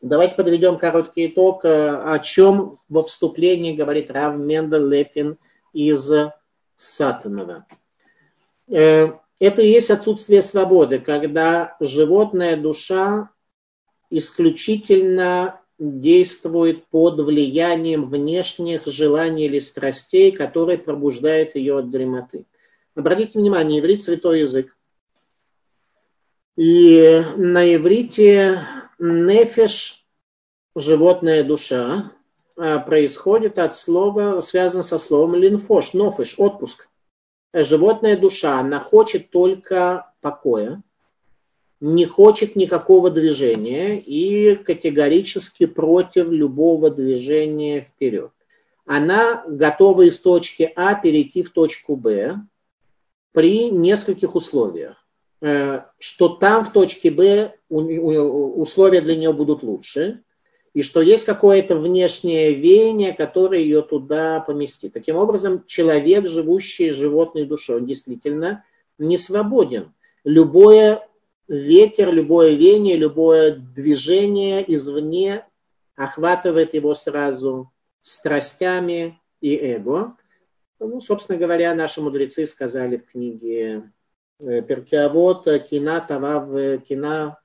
Давайте подведем короткий итог, э, о чем во вступлении говорит Рав Мендел Лефин из Сатанова. Э, Это и есть отсутствие свободы, когда животная душа исключительно действует под влиянием внешних желаний или страстей, которые пробуждают ее от дремоты. Обратите внимание, иврит – святой язык. И на иврите нефеш, животная душа, а, происходит от слова, связано со словом линфош, нофеш, отпуск. Животная душа, она хочет только покоя, не хочет никакого движения и категорически против любого движения вперед. Она готова из точки А перейти в точку Б при нескольких условиях. Э, что там в точке Б условия для нее будут лучше, и что есть какое-то внешнее веяние, которое ее туда поместит. Таким образом, человек, живущий животной душой, он действительно не свободен. Любое ветер, любое веяние, любое движение извне охватывает его сразу страстями и эго. Ну, собственно говоря, наши мудрецы сказали в книге э, Перкиавод, кина, тавав, кина,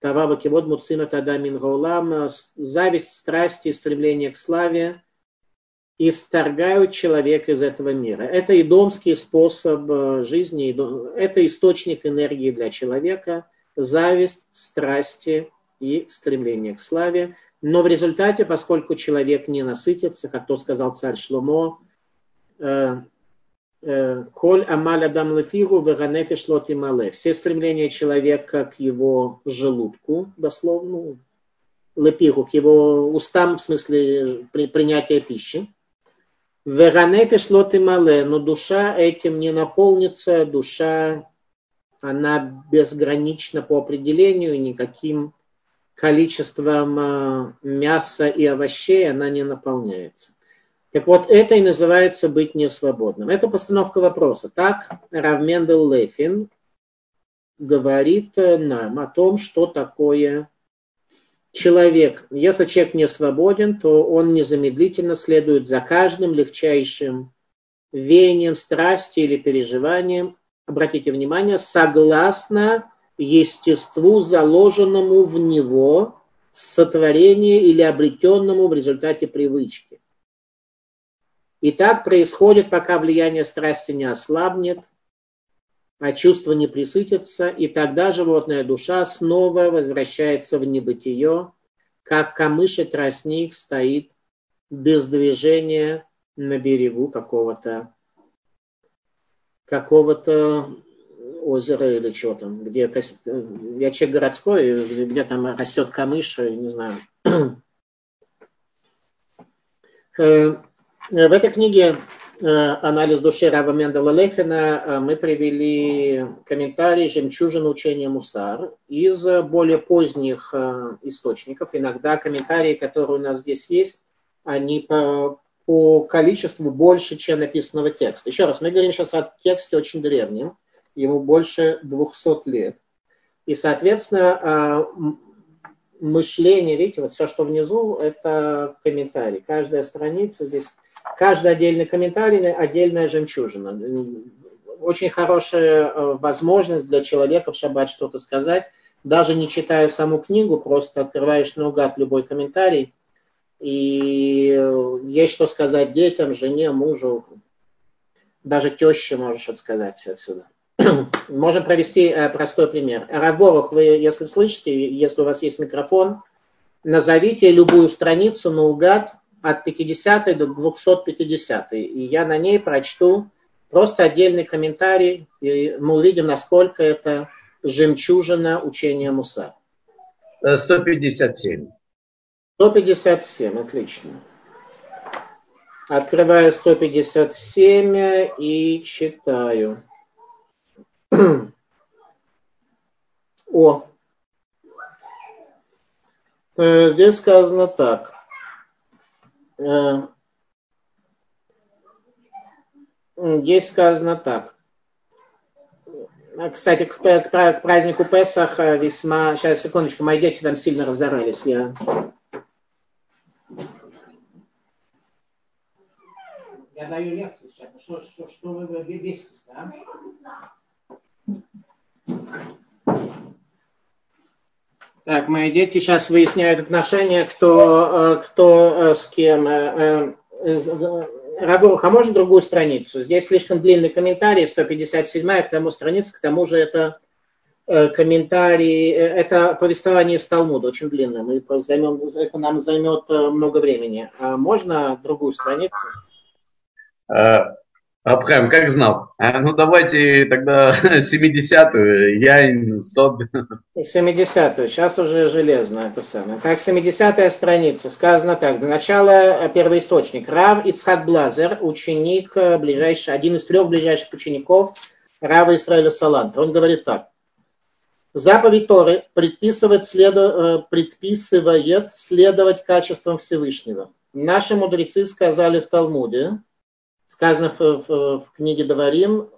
тавава кивод муцина тада мингаулам, зависть, страсти стремление к славе исторгают человека из этого мира. Это идомский способ э, жизни, это источник энергии для человека, зависть, страсти и стремление к славе. Но в результате, поскольку человек не насытится, как то сказал царь Шломо, э, э, Коль амаля дам лефигу веганефиш лоти мале. Все стремления человека к его желудку, дословно, лепигу, к его устам, в смысле при, принятия пищи, Веранефиш лоты мале, но душа этим не наполнится, душа, она безгранична по определению, никаким количеством э, мяса и овощей она не наполняется. Так вот, это и называется быть несвободным. Это постановка вопроса. Так Равмендел Лефин говорит нам о том, что такое человек, если человек не свободен, то он незамедлительно следует за каждым легчайшим веянием страсти или переживанием, обратите внимание, согласно естеству, заложенному в него сотворение или обретенному в результате привычки. И так происходит, пока влияние страсти не ослабнет, а чувство не присытится, и тогда животная душа снова возвращается в небытие, как камыш и тростник стоит без движения на берегу какого-то какого-то озера или чего там, где я человек городской, где там растет камыш, не знаю. Э, в этой книге анализ души Рава Мендела Лефина э, мы привели комментарий «Жемчужина учения Мусар» из более поздних э, источников. Иногда комментарии, которые у нас здесь есть, они по, по количеству больше, чем написанного текста. Еще раз, мы говорим сейчас о тексте очень древнем, ему больше 200 лет. И, соответственно, мышление, видите, вот все, что внизу, это комментарий. Каждая страница здесь Каждый отдельный комментарий – отдельная жемчужина. Очень хорошая э, возможность для человека в шаббат что-то сказать, даже не читая саму книгу, просто открываешь наугад любой комментарий, и э, есть что сказать детям, жене, мужу, даже теще можешь что сказать отсюда. [clears throat] Можем провести э, простой пример. Раборух, вы, если слышите, если у вас есть микрофон, назовите любую страницу наугад, от 50 до 250. И я на ней прочту просто отдельный комментарий, и мы увидим, насколько это жемчужина учения Муса. 157. 157, отлично. Открываю 157 и читаю. [clears throat] О, э, здесь сказано так. Э, здесь сказано так. Э, кстати, к, к, к празднику Песах э, весьма... Сейчас, секундочку, мои дети там сильно разорались. Я... Я даю лекцию сейчас. Что, что, что вы беситесь, да? Так, мои дети сейчас выясняют отношения, кто, э, кто э, с кем. Э, Рабух, а можно другую страницу? Здесь слишком длинный комментарий, 157 к тому странице, к тому же это комментарий, это повествование из Талмуда, очень длинное. Мы займем, это нам займет много времени. А можно другую страницу? Абхам, как знал? А, ну давайте тогда [laughs] 70-ю, я 100 70-ю, сейчас уже железно это самое. Так, 70-я страница, сказано так, до начала первоисточник. Рав Ицхак Блазер, ученик, э, ближайший, один из трех ближайших учеников Рава Исраиля Саланта. Он говорит так. Заповедь Торы предписывает, следу, э, предписывает следовать качествам Всевышнего. Наши мудрецы сказали в Талмуде, сказано в, в, в книге Даварим,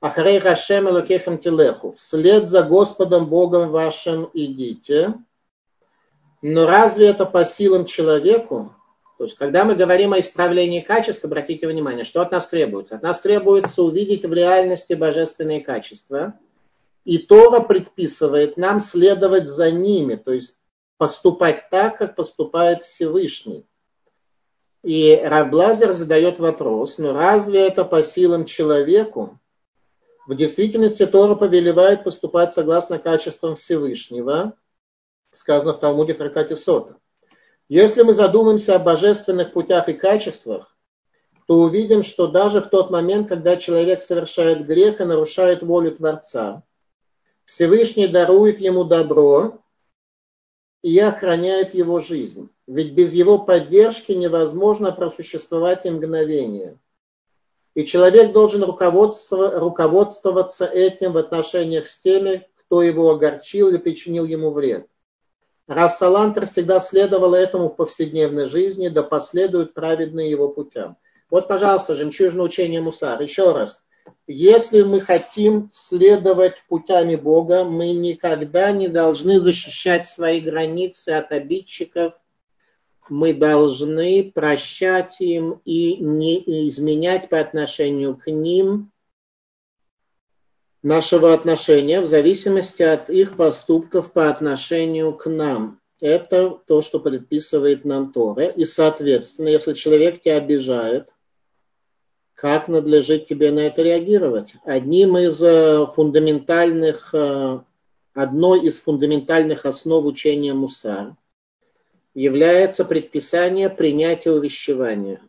Ахарей Рашем Элокехам Тилеху, вслед за Господом Богом вашим идите. Но разве это по силам человеку? То есть, когда мы говорим о исправлении качества, обратите внимание, что от нас требуется? От нас требуется увидеть в реальности божественные качества. И Тора предписывает нам следовать за ними, то есть поступать так, как поступает Всевышний. И Раблазер задает вопрос, ну разве это по силам человеку? В действительности Тора повелевает поступать согласно качествам Всевышнего, сказано в Талмуде в трактате Сота. Если мы задумаемся о божественных путях и качествах, то увидим, что даже в тот момент, когда человек совершает грех и нарушает волю Творца, Всевышний дарует ему добро и охраняет его жизнь. Ведь без его поддержки невозможно просуществовать и мгновение. И человек должен руководствоваться этим в отношениях с теми, кто его огорчил или причинил ему вред. Рав Салантер всегда следовал этому в повседневной жизни, да последуют праведные его путям. Вот, пожалуйста, жемчужное учение Мусар. Еще раз. Если мы хотим следовать путями Бога, мы никогда не должны защищать свои границы от обидчиков, мы должны прощать им и не изменять по отношению к ним нашего отношения в зависимости от их поступков по отношению к нам. Это то, что предписывает нам Тора. И, соответственно, если человек тебя обижает, как надлежит тебе на это реагировать? Одним из э, фундаментальных, э, одной из фундаментальных основ учения Мусар – является предписание принятия увещевания.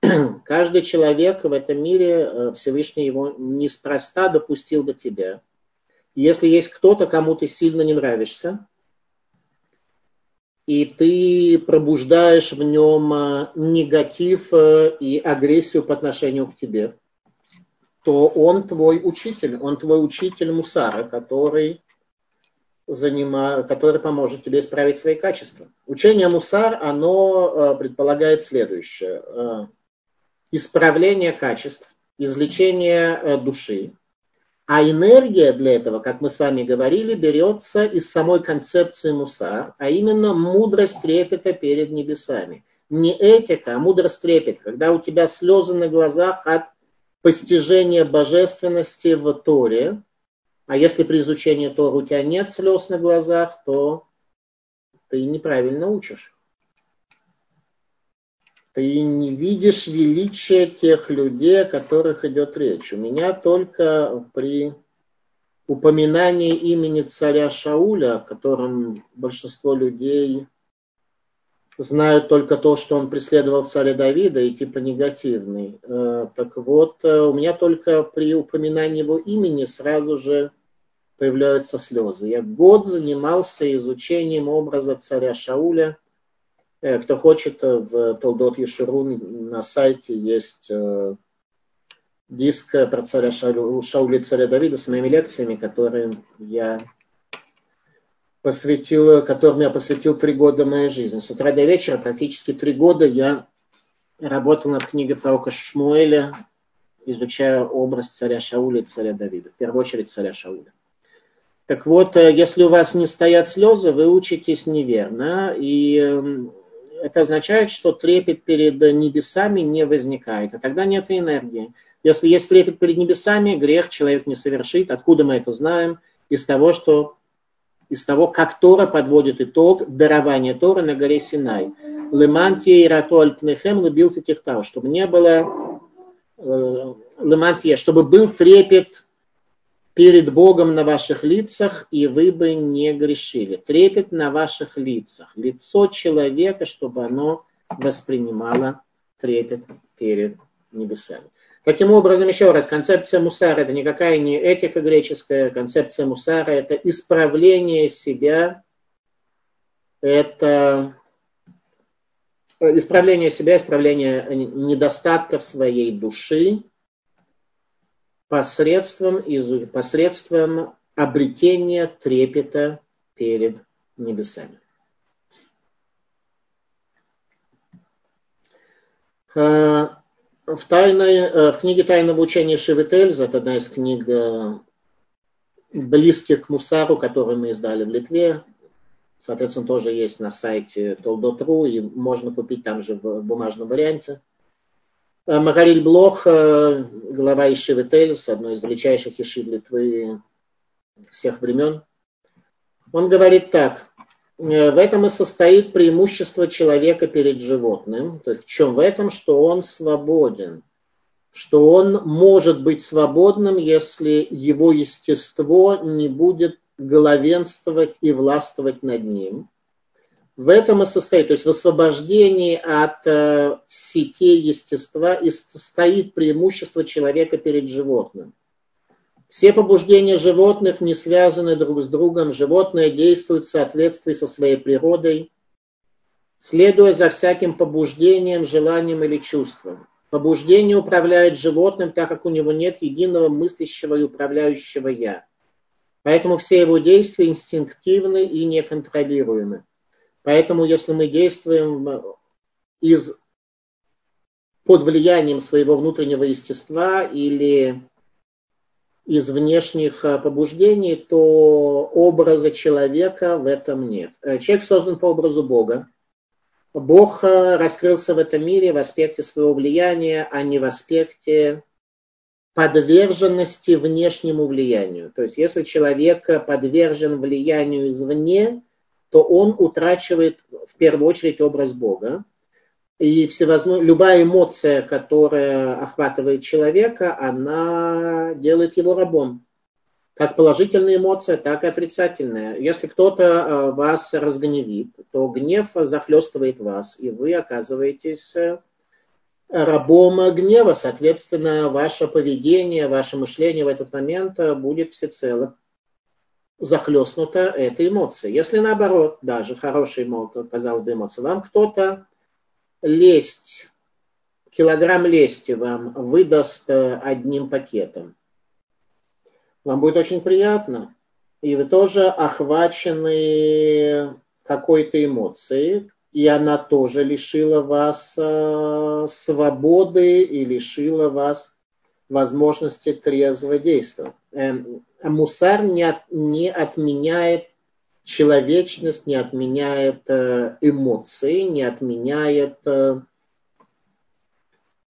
[clears throat] Каждый человек в этом мире, э, Всевышний его неспроста допустил до тебя. Если есть кто-то, кому ты сильно не нравишься, и ты пробуждаешь в нем э, негатив э, и агрессию по отношению к тебе, то он твой учитель, он твой учитель Мусара, который занима... который поможет тебе исправить свои качества. Учение Мусар, оно э, предполагает следующее. Э, исправление качеств, излечение э, души. А энергия для этого, как мы с вами говорили, берется из самой концепции Мусар, а именно мудрость трепета перед небесами. Не этика, а мудрость трепет, когда у тебя слезы на глазах от постижения божественности в Торе, а если при изучении Тора у тебя нет слез на глазах, то ты неправильно учишь. Ты не видишь величия тех людей, о которых идет речь. У меня только при упоминании имени царя Шауля, о котором большинство людей знают только то, что он преследовал царя Давида и типа негативный. Э, так вот, э, у меня только при упоминании его имени сразу же появляются слезы. Я год занимался изучением образа царя Шауля. Э, кто хочет, в Толдот Ешурун на сайте есть диск про царя Шауля и царя Давида с моими лекциями, которые я посвятил, которым я посвятил три года моей жизни. С утра до вечера, практически три года я работал над книгой пророка Шмуэля, изучая образ царя Шауля и царя Давида. В первую очередь царя Шауля. Так вот, э, если у вас не стоят слезы, вы учитесь неверно. И эм, это означает, что трепет перед небесами не возникает. А тогда нет энергии. Если есть трепет перед небесами, грех человек не совершит. Откуда мы это знаем? Из того, что из того, как Тора подводит итог дарования Тора на горе Синай. Лемантия и ратуаль пнехем лыбил тихтау, чтобы не было э, лемантия, чтобы был трепет перед Богом на ваших лицах, и вы бы не грешили. Трепет на ваших лицах. Лицо человека, чтобы оно воспринимало трепет перед небесами. Таким образом, еще раз, концепция мусара это никакая не этика греческая, концепция мусара это исправление себя, это исправление себя, исправление недостатков своей души посредством, посредством обретения трепета перед небесами. А, в, тайной, э, в книге «Тайного учения Шевитель», это одна из книг э, близких к Мусару, которую мы издали в Литве, соответственно, тоже есть на сайте Толдотру, и можно купить там же в бумажном варианте. Э, Магариль Блох, глава Ишивы Тельс, одной из величайших Ишив Литвы всех времен, он говорит так. Э, в этом и состоит преимущество человека перед животным. То есть в чем в этом, что он свободен, что он может быть свободным, если его естество не будет главенствовать и властвовать над ним. В этом и состоит, то есть в освобождении от э, сетей естества и состоит преимущество человека перед животным. Все побуждения животных не связаны друг с другом. Животное действует в соответствии со своей природой, следуя за всяким побуждением, желанием или чувством. Побуждение управляет животным, так как у него нет единого мыслящего и управляющего «я». Поэтому все его действия инстинктивны и неконтролируемы. Поэтому если мы действуем из, под влиянием своего внутреннего естества или из внешних э, побуждений, то образа человека в этом нет. Э, человек создан по образу Бога. Бог э, раскрылся в этом мире в аспекте своего влияния, а не в аспекте подверженности внешнему влиянию. То есть если человек подвержен влиянию извне, то он утрачивает в первую очередь образ Бога и всевозможные, любая эмоция, которая охватывает человека, она делает его рабом. Как положительная эмоция, так и отрицательная. Если кто-то э, вас разгневит, то гнев захлестывает вас, и вы оказываетесь э, рабом гнева. Соответственно, ваше поведение, ваше мышление в этот момент э, будет всецело захлестнуто этой эмоцией. Если наоборот, даже хорошая, казалось бы, эмоция, вам кто-то лесть, килограмм лести вам выдаст э, одним пакетом. Вам будет очень приятно. И вы тоже охвачены какой-то эмоцией, и она тоже лишила вас э, свободы и лишила вас возможности трезво действовать. Э, мусар не, не отменяет человечность не отменяет э, эмоции, не отменяет, э,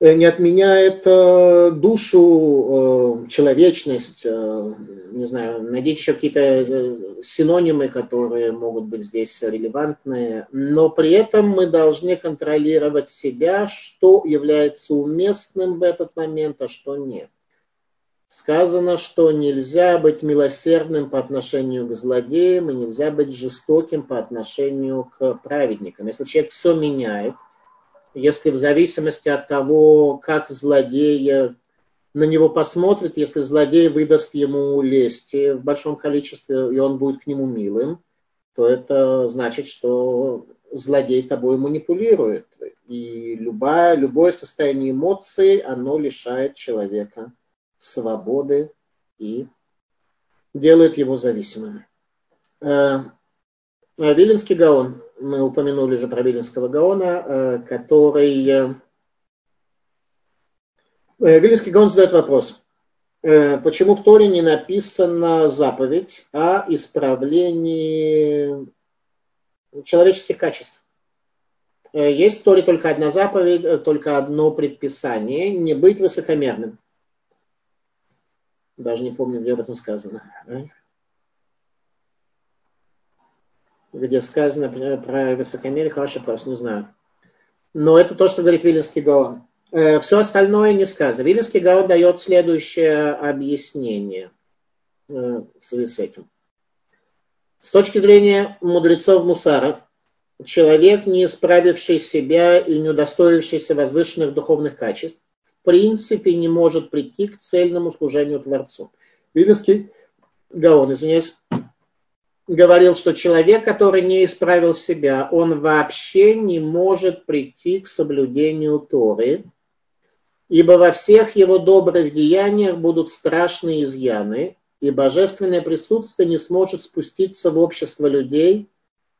не отменяет э, душу, человечность. Не знаю, найдите еще какие-то синонимы, которые могут быть здесь релевантные. Но при этом мы должны контролировать себя, что является уместным в этот момент, а что нет сказано, что нельзя быть милосердным по отношению к злодеям и нельзя быть жестоким по отношению к праведникам. Если человек все меняет, если в зависимости от того, как злодей на него посмотрит, если злодей выдаст ему лести в большом количестве, и он будет к нему милым, то это значит, что злодей тобой манипулирует. И любое, любое состояние эмоций, оно лишает человека свободы и делает его зависимым. Э, э, Виленский Гаон, мы упомянули же про Виленского Гаона, э, который... Виленский Гаон задает вопрос, почему в Торе не написана заповедь о исправлении человеческих качеств? Есть в Торе только одна заповедь, только одно предписание, не быть высокомерным. Даже не помню, где об этом сказано. где сказано про, высокомерие, хороший вопрос, не знаю. Но это то, что говорит Вилинский Гаон. Э, Все остальное не сказано. Вилинский Гаон дает следующее объяснение э, в связи с этим. С точки зрения мудрецов Мусара, человек, не исправивший себя и не удостоившийся возвышенных духовных качеств, принципе не может прийти к цельному служению Творцу. Вилинский Гаон, извиняюсь, говорил, что человек, который не исправил себя, он вообще не может прийти к соблюдению Торы, ибо во всех его добрых деяниях будут страшные изъяны, и божественное присутствие не сможет спуститься в общество людей,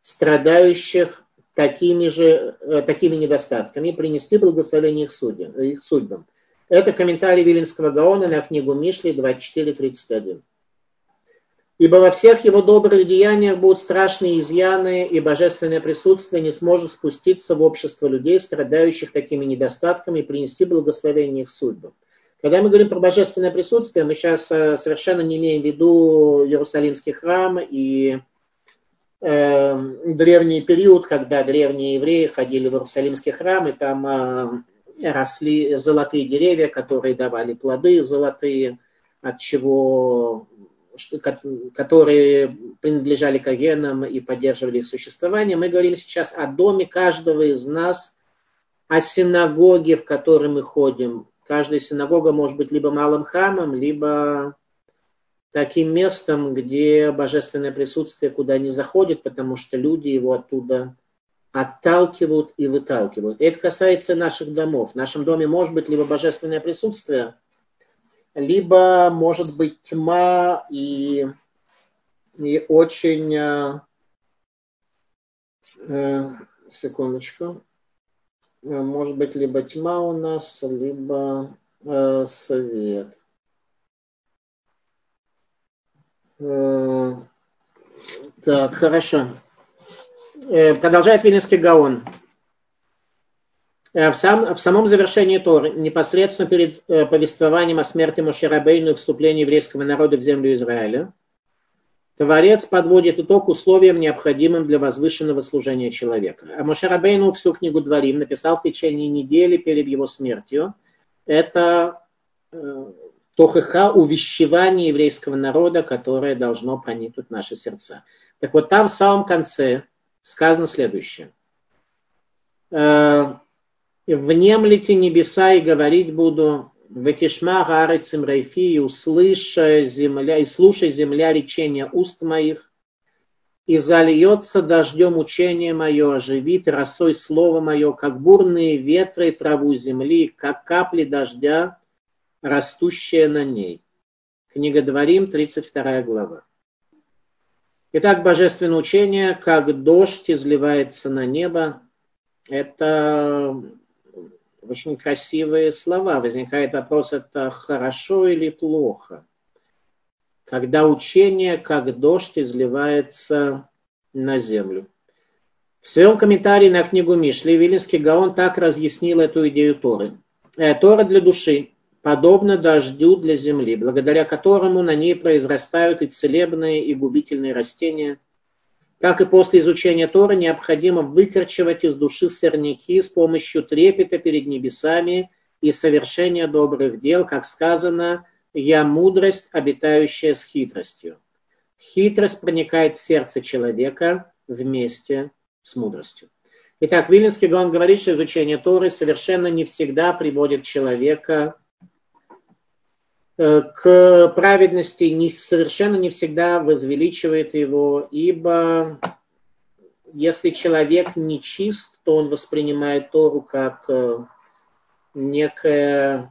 страдающих такими же, э, такими недостатками, принести благословение их, судьям, их судьбам. Это комментарий Виленского Гаона на книгу Мишли 24.31. Ибо во всех его добрых деяниях будут страшные изъяны, и божественное присутствие не сможет спуститься в общество людей, страдающих такими недостатками, и принести благословение их судьбам. Когда мы говорим про божественное присутствие, мы сейчас э, совершенно не имеем в виду Иерусалимский храм и э, древний период, когда древние евреи ходили в Иерусалимский храм, и там э, росли золотые деревья, которые давали плоды золотые, от чего которые принадлежали Кагенам и поддерживали их существование. Мы говорим сейчас о доме каждого из нас, о синагоге, в которой мы ходим. Каждая синагога может быть либо малым храмом, либо таким местом, где божественное присутствие куда не заходит, потому что люди его оттуда отталкивают и выталкивают. Это касается наших домов. В нашем доме может быть либо божественное присутствие, либо может быть тьма и, и очень... Э, э, секундочку. Э, может быть либо тьма у нас, либо э, свет. Э, так, хорошо. Э, продолжает Вильнинский Гаон. Э, в, сам, в самом завершении Торы, непосредственно перед э, повествованием о смерти Мошерабейну и вступлении еврейского народа в землю Израиля, Творец подводит итог условиям, необходимым для возвышенного служения человека. А Мошерабейну всю книгу Дворим написал в течение недели перед его смертью. Это тохаха, увещевание еврейского народа, которое должно проникнуть в наши сердца. Так вот, там в самом конце сказано следующее. Э, внемлите небеса и говорить буду, Ватишма гарецим рейфи, и услыша земля, и слушай земля речения уст моих, и зальется дождем учение мое, оживит росой слово мое, как бурные ветры траву земли, как капли дождя, растущие на ней. Книга Дворим, 32 глава. Итак, божественное учение, как дождь изливается на небо, это очень красивые слова. Возникает вопрос, это хорошо или плохо? Когда учение, как дождь, изливается на землю. В своем комментарии на книгу Мишли Вилинский Гаон так разъяснил эту идею Торы. Э, Тора для души подобно дождю для земли, благодаря которому на ней произрастают и целебные, и губительные растения – как и после изучения Торы, необходимо выкорчевать из души сорняки с помощью трепета перед небесами и совершения добрых дел, как сказано, «Я мудрость, обитающая с хитростью». Хитрость проникает в сердце человека вместе с мудростью. Итак, Вильнинский Гаон говорит, что изучение Торы совершенно не всегда приводит человека к праведности не, совершенно не всегда возвеличивает его, ибо если человек не чист, то он воспринимает Тору как э, некое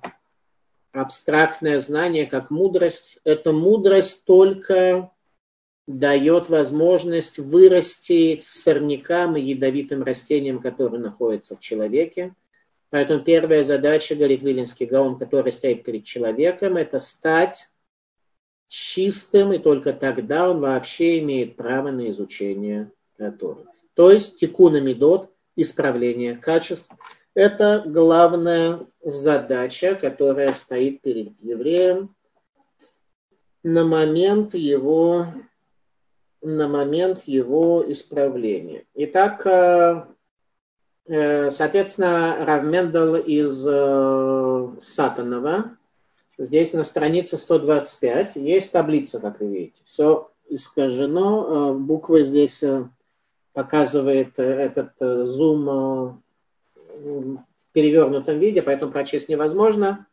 абстрактное знание, как мудрость. Эта мудрость только дает возможность вырасти сорнякам и ядовитым растениям, которые находятся в человеке. Поэтому первая задача, говорит Вилинский Гаон, который стоит перед человеком, это стать чистым, и только тогда он вообще имеет право на изучение Торы. То есть тикуна медот, исправление качеств. Это главная задача, которая стоит перед евреем на момент его на момент его исправления. Итак, э, соответственно, Равмендал из э, Сатанова, здесь на странице 125, есть таблица, как вы видите. Все искажено, буквы здесь показывает этот зум в перевернутом виде, поэтому прочесть невозможно.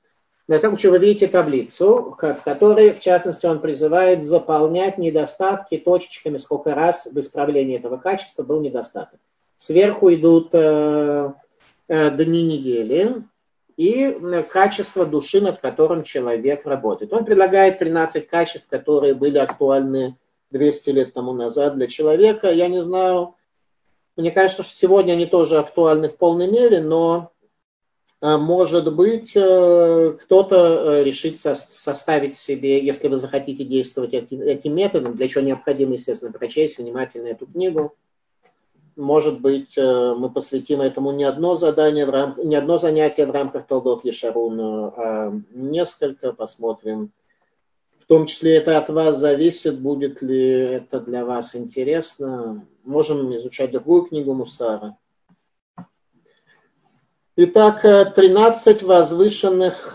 На самом деле вы видите таблицу, в которой, в частности, он призывает заполнять недостатки точечками, сколько раз в исправлении этого качества был недостаток. Сверху идут э, э, дни недели и э, качество души, над которым человек работает. Он предлагает 13 качеств, которые были актуальны 200 лет тому назад для человека. Я не знаю, мне кажется, что сегодня они тоже актуальны в полной мере, но а, может быть, э, кто-то э, решит составить себе, если вы захотите действовать этим методом, для чего необходимо, естественно, прочесть внимательно эту книгу. Может быть, э, мы посвятим этому не одно задание, в рам... не одно занятие в рамках Толдот Лишарун, а несколько, посмотрим. В том числе это от вас зависит, будет ли это для вас интересно. Можем изучать другую книгу Мусара – Итак, 13 э, возвышенных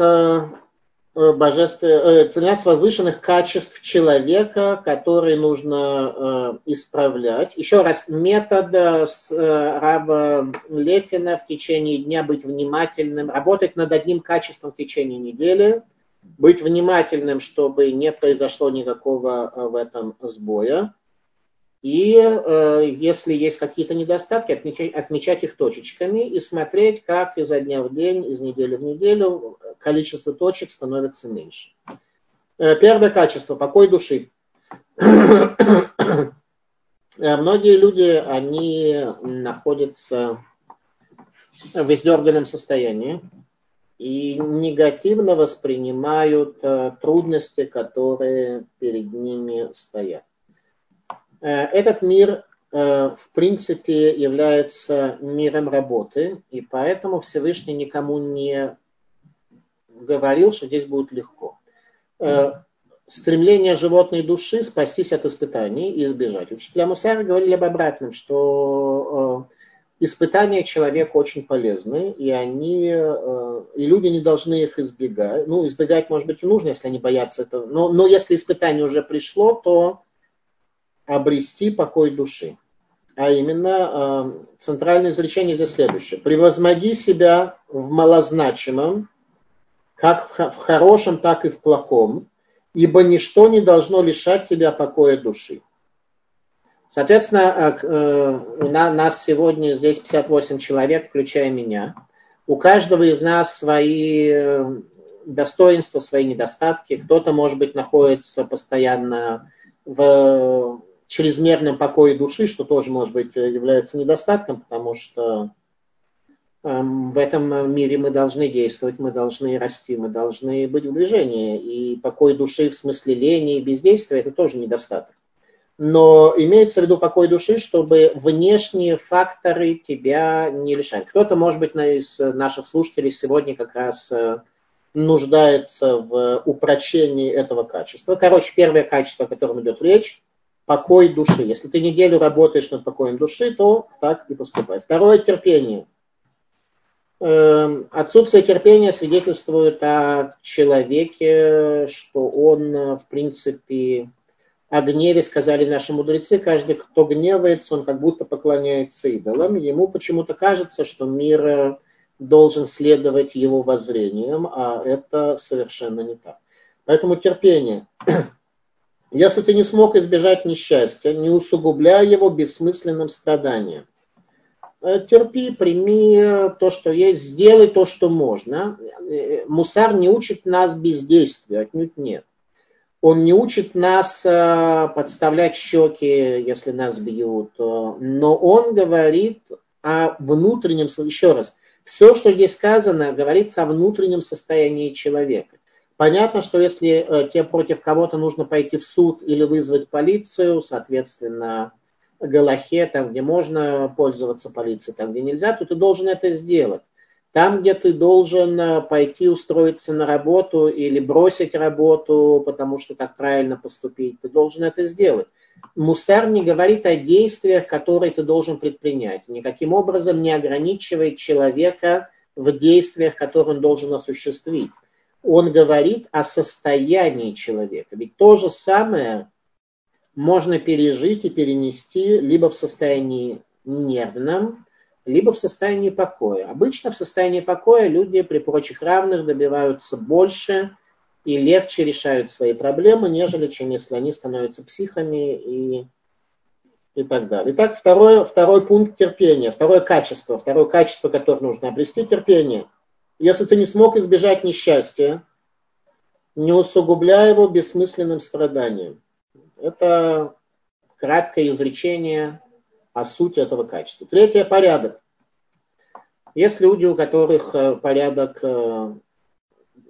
э, э, божеств, 13 возвышенных качеств человека, которые нужно исправлять. Еще раз, метод с Раба Лефина в течение дня быть внимательным, работать над одним качеством в течение недели, быть внимательным, чтобы не произошло никакого в этом сбоя. И э, если есть какие-то недостатки, отмечать, отмечать их точечками и смотреть, как изо дня в день, из недели в неделю количество точек становится меньше. Э, первое качество – покой души. Э, многие люди, они находятся в издерганном состоянии и негативно воспринимают э, трудности, которые перед ними стоят. Э, этот мир, э, в принципе, является миром работы, и поэтому Всевышний никому не говорил, что здесь будет легко. Э, стремление животной души спастись от испытаний и избежать. Учителя Мусари говорили об обратном, что испытания человеку очень полезны, и они, и люди не должны их избегать. Ну, избегать, может быть, и нужно, если они боятся этого. Но, но если испытание уже пришло, то обрести покой души. А именно, э, центральное изречение здесь следующее. Превозмоги себя в малозначимом, как в хорошем, так и в плохом, ибо ничто не должно лишать тебя покоя души. Соответственно, э, э, у нас сегодня здесь 58 человек, включая меня. У каждого из нас свои достоинства, свои недостатки. Кто-то, может быть, находится постоянно в чрезмерном покое души, что тоже, может быть, является недостатком, потому что эм, в этом мире мы должны действовать, мы должны расти, мы должны быть в движении. И покой души в смысле лени и бездействия – это тоже недостаток. Но имеется в виду покой души, чтобы внешние факторы тебя не лишали. Кто-то, может быть, из наших слушателей сегодня как раз э, нуждается в упрочении этого качества. Короче, первое качество, о котором идет речь, покой души. Если ты неделю работаешь над покоем души, то так и поступай. Второе – терпение. Эм, отсутствие терпения свидетельствует о человеке, что он, в принципе, о гневе сказали наши мудрецы, каждый, кто гневается, он как будто поклоняется идолам. Ему почему-то кажется, что мир должен следовать его воззрениям, а это совершенно не так. Поэтому терпение. Если ты не смог избежать несчастья, не усугубляй его бессмысленным страданием. Э, терпи, прими то, что есть, сделай то, что можно. Э, мусар не учит нас бездействию, отнюдь нет. Он не учит нас э, подставлять щеки, если нас бьют, но он говорит о внутреннем, еще раз, все, что здесь сказано, говорится о внутреннем состоянии человека. Понятно, что если э, тебе против кого-то нужно пойти в суд или вызвать полицию, соответственно, Галахе, там, где можно пользоваться полицией, там, где нельзя, то ты должен это сделать. Там, где ты должен э, пойти устроиться на работу или бросить работу, потому что так правильно поступить, ты должен это сделать. мусар не говорит о действиях, которые ты должен предпринять. Никаким образом не ограничивает человека в действиях, которые он должен осуществить. Он говорит о состоянии человека. Ведь то же самое можно пережить и перенести либо в состоянии нервном, либо в состоянии покоя. Обычно в состоянии покоя люди при прочих равных добиваются больше и легче решают свои проблемы, нежели чем если они становятся психами и, и так далее. Итак, второй, второй пункт терпения, второе качество, второе качество, которое нужно обрести, терпение. Если ты не смог избежать несчастья, не усугубляй его бессмысленным страданием. Это краткое изречение о сути этого качества. Третье – порядок. Есть люди, у которых э, порядок, э,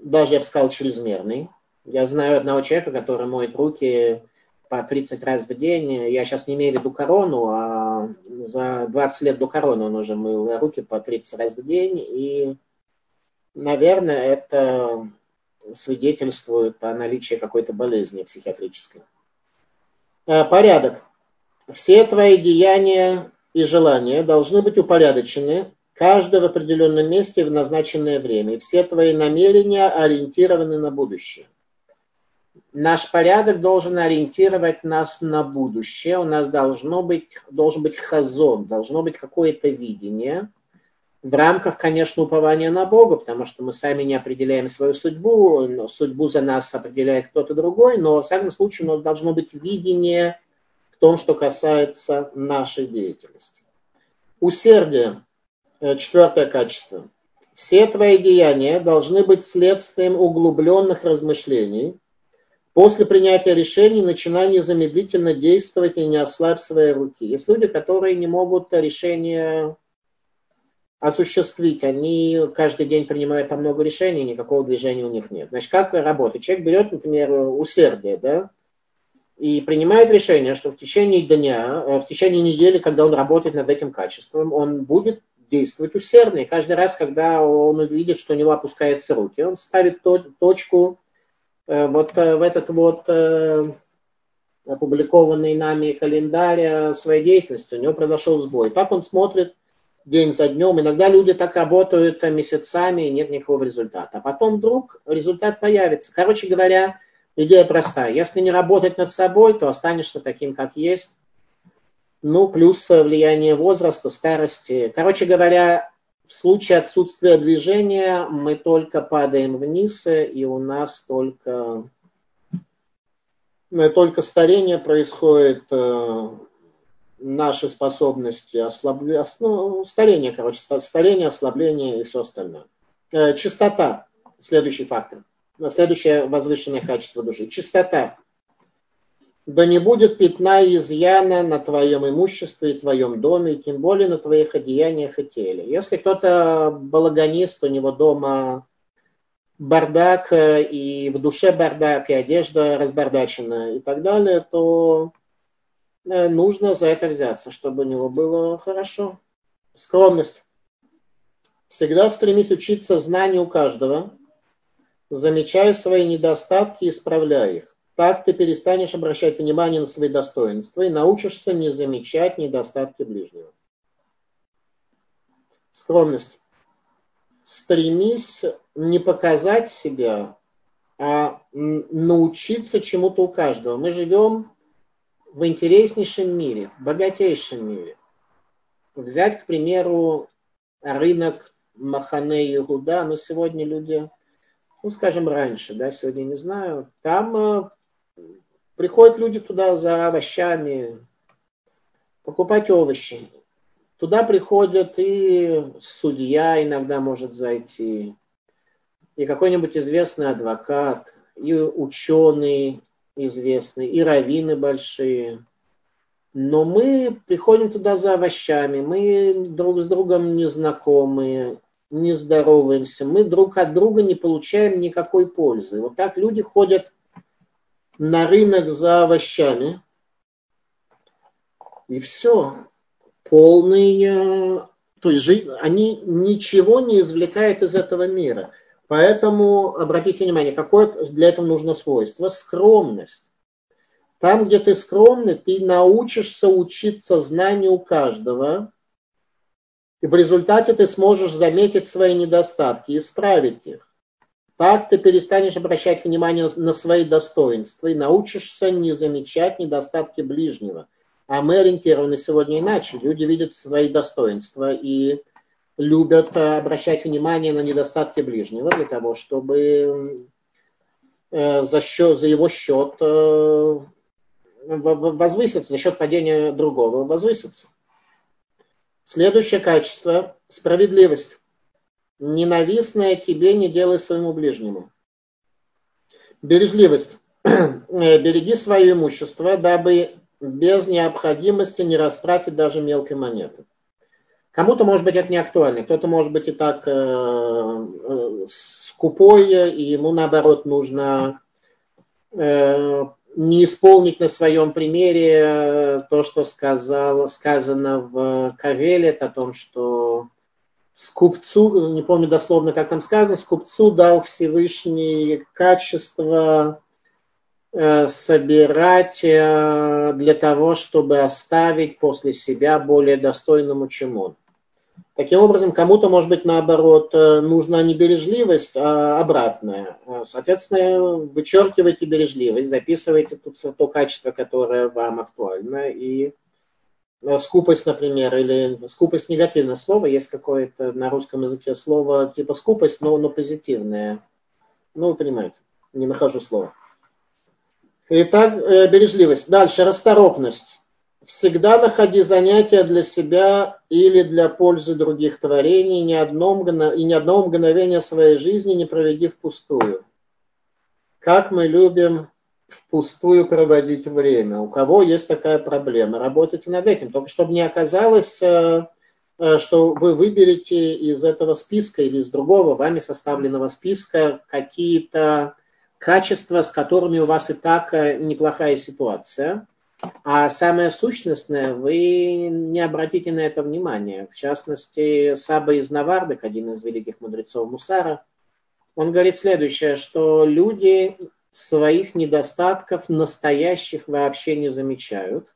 даже я бы сказал, чрезмерный. Я знаю одного человека, который моет руки по 30 раз в день. Я сейчас не имею в виду корону, а за 20 лет до короны он уже мыл руки по 30 раз в день. И, наверное, это свидетельствует о наличии какой-то болезни психиатрической. Э, порядок. Все твои деяния и желания должны быть упорядочены, каждое в определенном месте в назначенное время. Все твои намерения ориентированы на будущее. Наш порядок должен ориентировать нас на будущее. У нас должно быть, должен быть хазон, должно быть какое-то видение. В рамках, конечно, упования на Бога, потому что мы сами не определяем свою судьбу, судьбу за нас определяет кто-то другой, но, в всяком случае, у нас должно быть видение в том, что касается нашей деятельности. Усердие. Э, четвертое качество. Все твои деяния должны быть следствием углубленных размышлений. После принятия решений начинай незамедлительно действовать и не ослабь свои руки. Есть люди, которые не могут решения осуществить. Они каждый день принимают по много решений, никакого движения у них нет. Значит, как работать? Человек берет, например, усердие, да, и принимает решение, что в течение дня, э, в течение недели, когда он работает над этим качеством, он будет действовать усердно. И каждый раз, когда он увидит, что у него опускаются руки, он ставит точку э, вот э, в этот вот опубликованный нами календарь своей деятельности. У него произошел сбой. Так он смотрит день за днем. Иногда люди так работают месяцами, и нет никакого результата. А потом вдруг результат появится. Короче говоря, идея простая. Если не работать над собой, то останешься таким, как есть. Ну, плюс влияние возраста, старости. Короче говоря, в случае отсутствия движения мы только падаем вниз, и у нас только, только старение происходит э, наши способности, ослабление, ну, старение, короче, старение, ослабление и все остальное. Э, чистота, следующий фактор. Следующее возвышенное качество души. Чистота. Да не будет пятна и изъяна на твоем имуществе и твоем доме, и тем более на твоих одеяниях и теле. Если кто-то балаганист, у него дома бардак, э, и в душе бардак, и одежда разбардачена и так далее, то нужно за это взяться, чтобы у него было хорошо. Скромность. Всегда стремись учиться знанию каждого, замечая свои недостатки и исправляя их. Так ты перестанешь обращать внимание на свои достоинства и научишься не замечать недостатки ближнего. Скромность. Стремись не показать себя, а научиться чему-то у каждого. Мы живем в интереснейшем мире, в богатейшем мире. Взять, к примеру, рынок Махане Иуда, но сегодня люди, ну, скажем, раньше, да, сегодня не знаю, там э, приходят люди туда за овощами, покупать овощи. Туда приходят и судья иногда может зайти, и какой-нибудь известный адвокат, и ученый, известные, и раввины большие. Но мы приходим туда за овощами, мы друг с другом не знакомые, не здороваемся, мы друг от друга не получаем никакой пользы. Вот так люди ходят на рынок за овощами, и все. Полные, то есть они ничего не извлекают из этого мира – Поэтому обратите внимание, какое для этого нужно свойство? Скромность. Там, где ты скромный, ты научишься учиться знанию каждого, и в результате ты сможешь заметить свои недостатки, и исправить их. Так ты перестанешь обращать внимание на свои достоинства и научишься не замечать недостатки ближнего. А мы ориентированы сегодня иначе. Люди видят свои достоинства и любят обращать внимание на недостатки ближнего для того, чтобы э, за, счет, за его счет э, возвыситься, за счет падения другого возвыситься. Следующее качество – справедливость. Ненавистное тебе не делай своему ближнему. Бережливость. [clears throat] Береги свое имущество, дабы без необходимости не растратить даже мелкой монеты. Кому-то, может быть, это не актуально, кто-то, может быть, и так э, э, скупой, и ему, наоборот, нужно э, не исполнить на своем примере э, то, что сказал, сказано в Кавелет о том, что скупцу, не помню дословно, как там сказано, скупцу дал Всевышний качество э, собирать э, для того, чтобы оставить после себя более достойному, чем он. Таким образом, кому-то, может быть, наоборот, э, нужна не бережливость, а обратная. Соответственно, вычеркивайте бережливость, записывайте тут то качество, которое вам актуально, и э, скупость, например, или скупость негативное слово, есть какое-то на русском языке слово типа скупость, но, но позитивное. Ну, вы понимаете, не нахожу слова. Итак, э, бережливость. Дальше, расторопность всегда находи занятия для себя или для пользы других творений, ни одно и ни одного мгновения своей жизни не проведи впустую. Как мы любим впустую проводить время. У кого есть такая проблема? Работайте над этим. Только чтобы не оказалось, э, э, что вы выберете из этого списка или из другого вами составленного списка какие-то качества, с которыми у вас и так э, неплохая ситуация а самое сущностное, вы не обратите на это внимание. В частности, Саба из Навардок, один из великих мудрецов Мусара, он говорит следующее, что люди своих недостатков настоящих вообще не замечают.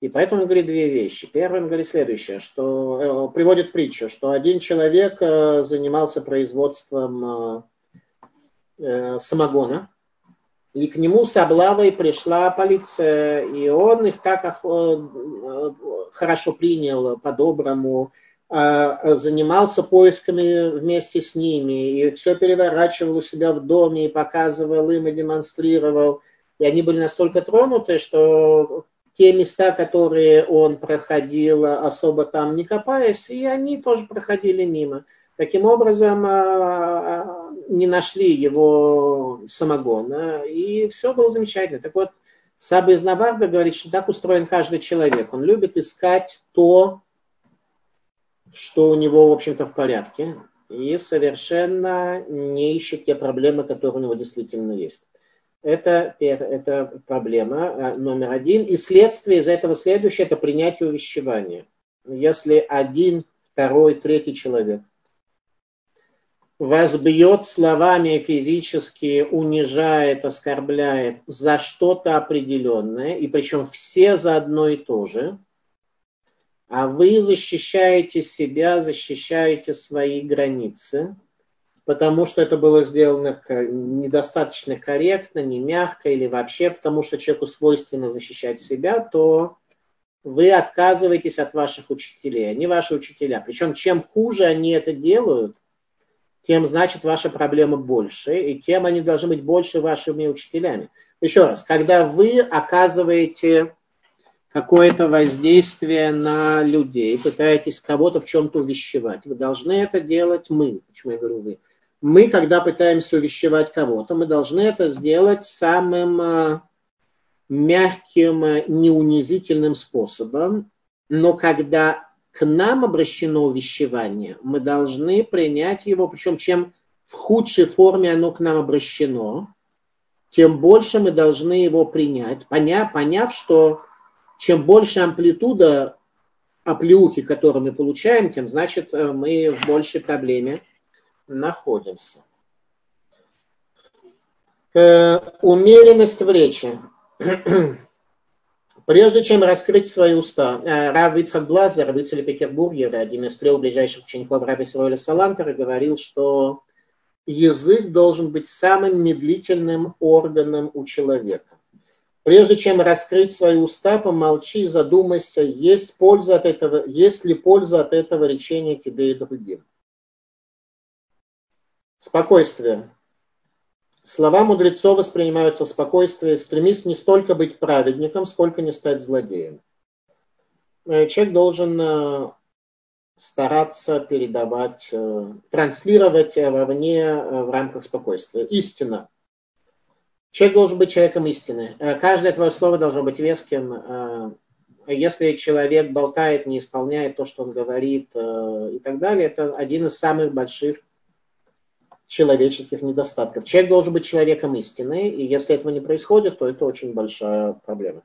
И поэтому он говорит две вещи. Первый, он говорит следующее, что э, приводит притчу, что один человек э, занимался производством э, самогона, и к нему с облавой пришла полиция, и он их так э, хорошо принял, по-доброму, а, занимался поисками вместе с ними, и все переворачивал у себя в доме, и показывал им, и демонстрировал. И они были настолько тронуты, что те места, которые он проходил, особо там не копаясь, и они тоже проходили мимо. Таким образом, а, а, не нашли его самогона, и все было замечательно. Так вот, Саба из Наварда говорит, что так устроен каждый человек. Он любит искать то, что у него, в общем-то, в порядке, и совершенно не ищет те проблемы, которые у него действительно есть. Это, это проблема а, номер один. И следствие из этого следующее – это принятие увещевания. Если один, второй, третий человек – вас бьет словами физически, унижает, оскорбляет за что-то определенное, и причем все за одно и то же, а вы защищаете себя, защищаете свои границы, потому что это было сделано недостаточно корректно, не мягко или вообще потому что человеку свойственно защищать себя, то вы отказываетесь от ваших учителей. Они ваши учителя. Причем чем хуже они это делают – тем значит ваша проблема больше, и тем они должны быть больше вашими учителями. Еще раз, когда вы оказываете какое-то воздействие на людей, пытаетесь кого-то в чем-то увещевать, вы должны это делать мы. Почему я говорю вы? Мы, когда пытаемся увещевать кого-то, мы должны это сделать самым э, мягким, э, неунизительным способом. Но когда к нам обращено увещевание, мы должны принять его, причем чем в худшей форме оно к нам обращено, тем больше мы должны его принять, поняв, поняв что чем больше амплитуда оплеухи, которую мы получаем, тем значит э, мы в большей проблеме находимся. Э, умеренность в речи. [clears throat] Прежде чем раскрыть свои уста, э, Рав Ицхак Блазер, рыцарь Петербурге, один из трех ближайших учеников Раби Саволя Салантера, говорил, что язык должен быть самым медлительным органом у человека. Прежде чем раскрыть свои уста, помолчи, задумайся, есть, польза от этого, есть ли польза от этого речения тебе и другим. Спокойствие. Слова мудрецов воспринимаются в спокойствии. Стремись не столько быть праведником, сколько не стать злодеем. Э, человек должен э, стараться передавать, э, транслировать вовне в рамках спокойствия. Истина. Человек должен быть человеком истины. Каждое твое слово должно быть веским. Если человек болтает, не исполняет то, что он говорит и так далее, это один из самых больших человеческих недостатков. Человек должен быть человеком истины, и если этого не происходит, то это очень большая проблема.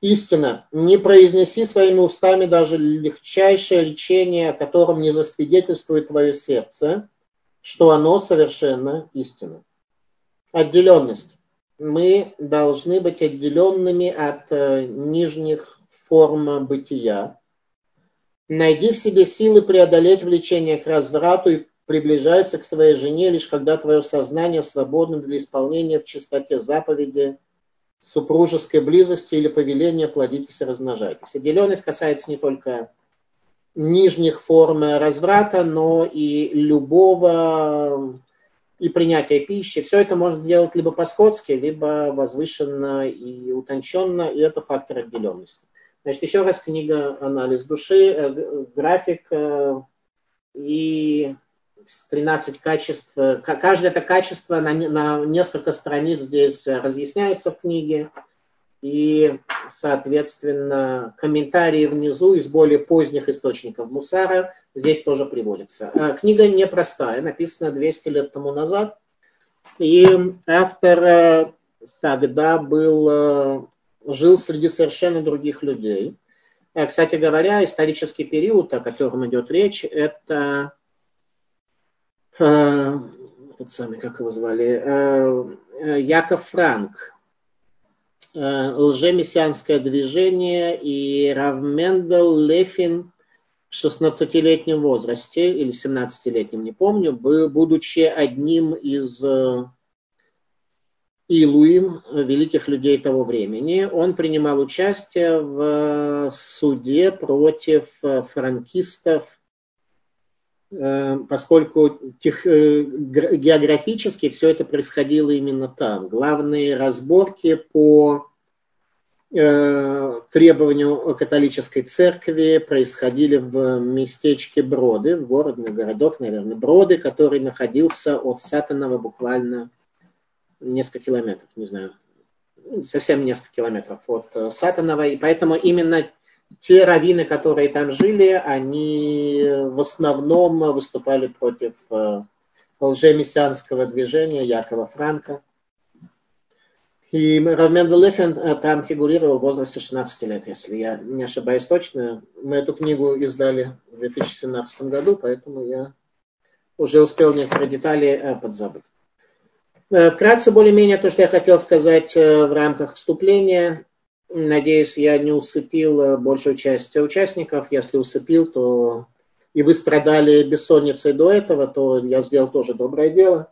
Истина. Не произнеси своими устами даже легчайшее речение, о котором не засвидетельствует твое сердце, что оно совершенно истина. Отделенность. Мы должны быть отделенными от э, нижних форм бытия. Найди в себе силы преодолеть влечение к разврату и приближайся к своей жене лишь когда твое сознание свободно для исполнения в чистоте заповеди, супружеской близости или повеления плодитесь и размножайтесь. Отделенность касается не только нижних форм разврата, но и любого и принятия пищи. Все это можно делать либо по-скотски, либо возвышенно и утонченно, и это фактор отделенности. Значит, еще раз книга «Анализ души», э, график э, и 13 качеств. Каждое это качество на, на несколько страниц здесь разъясняется в книге. И, соответственно, комментарии внизу из более поздних источников Мусара здесь тоже приводятся. А, книга непростая, написана 200 лет тому назад. И автор э, тогда был, э, жил среди совершенно других людей. Э, кстати говоря, исторический период, о котором идет речь, это э, этот самый, как его звали, э, э Яков Франк, э, лжемессианское движение и Равмендел Лефин в 16-летнем возрасте, или 17-летнем, не помню, будучи одним из э, Илуим, великих людей того времени, он принимал участие в суде против франкистов Э, поскольку тех, э, географически все это происходило именно там. Главные разборки по э, требованию католической церкви происходили в местечке Броды, в городе, городок, наверное, Броды, который находился от Сатанова буквально несколько километров, не знаю, совсем несколько километров от Сатанова, и поэтому именно те раввины, которые там жили, они в основном выступали против э, лжемессианского движения Якова Франка. И Лефен э, там фигурировал в возрасте 16 лет, если я не ошибаюсь точно. Мы эту книгу издали в 2017 году, поэтому я уже успел некоторые детали э, подзабыть. Вкратце, более-менее, то, что я хотел сказать в рамках вступления. Надеюсь, я не усыпил э, большую часть участников. Если усыпил, то и вы страдали бессонницей до этого, то я сделал тоже доброе дело.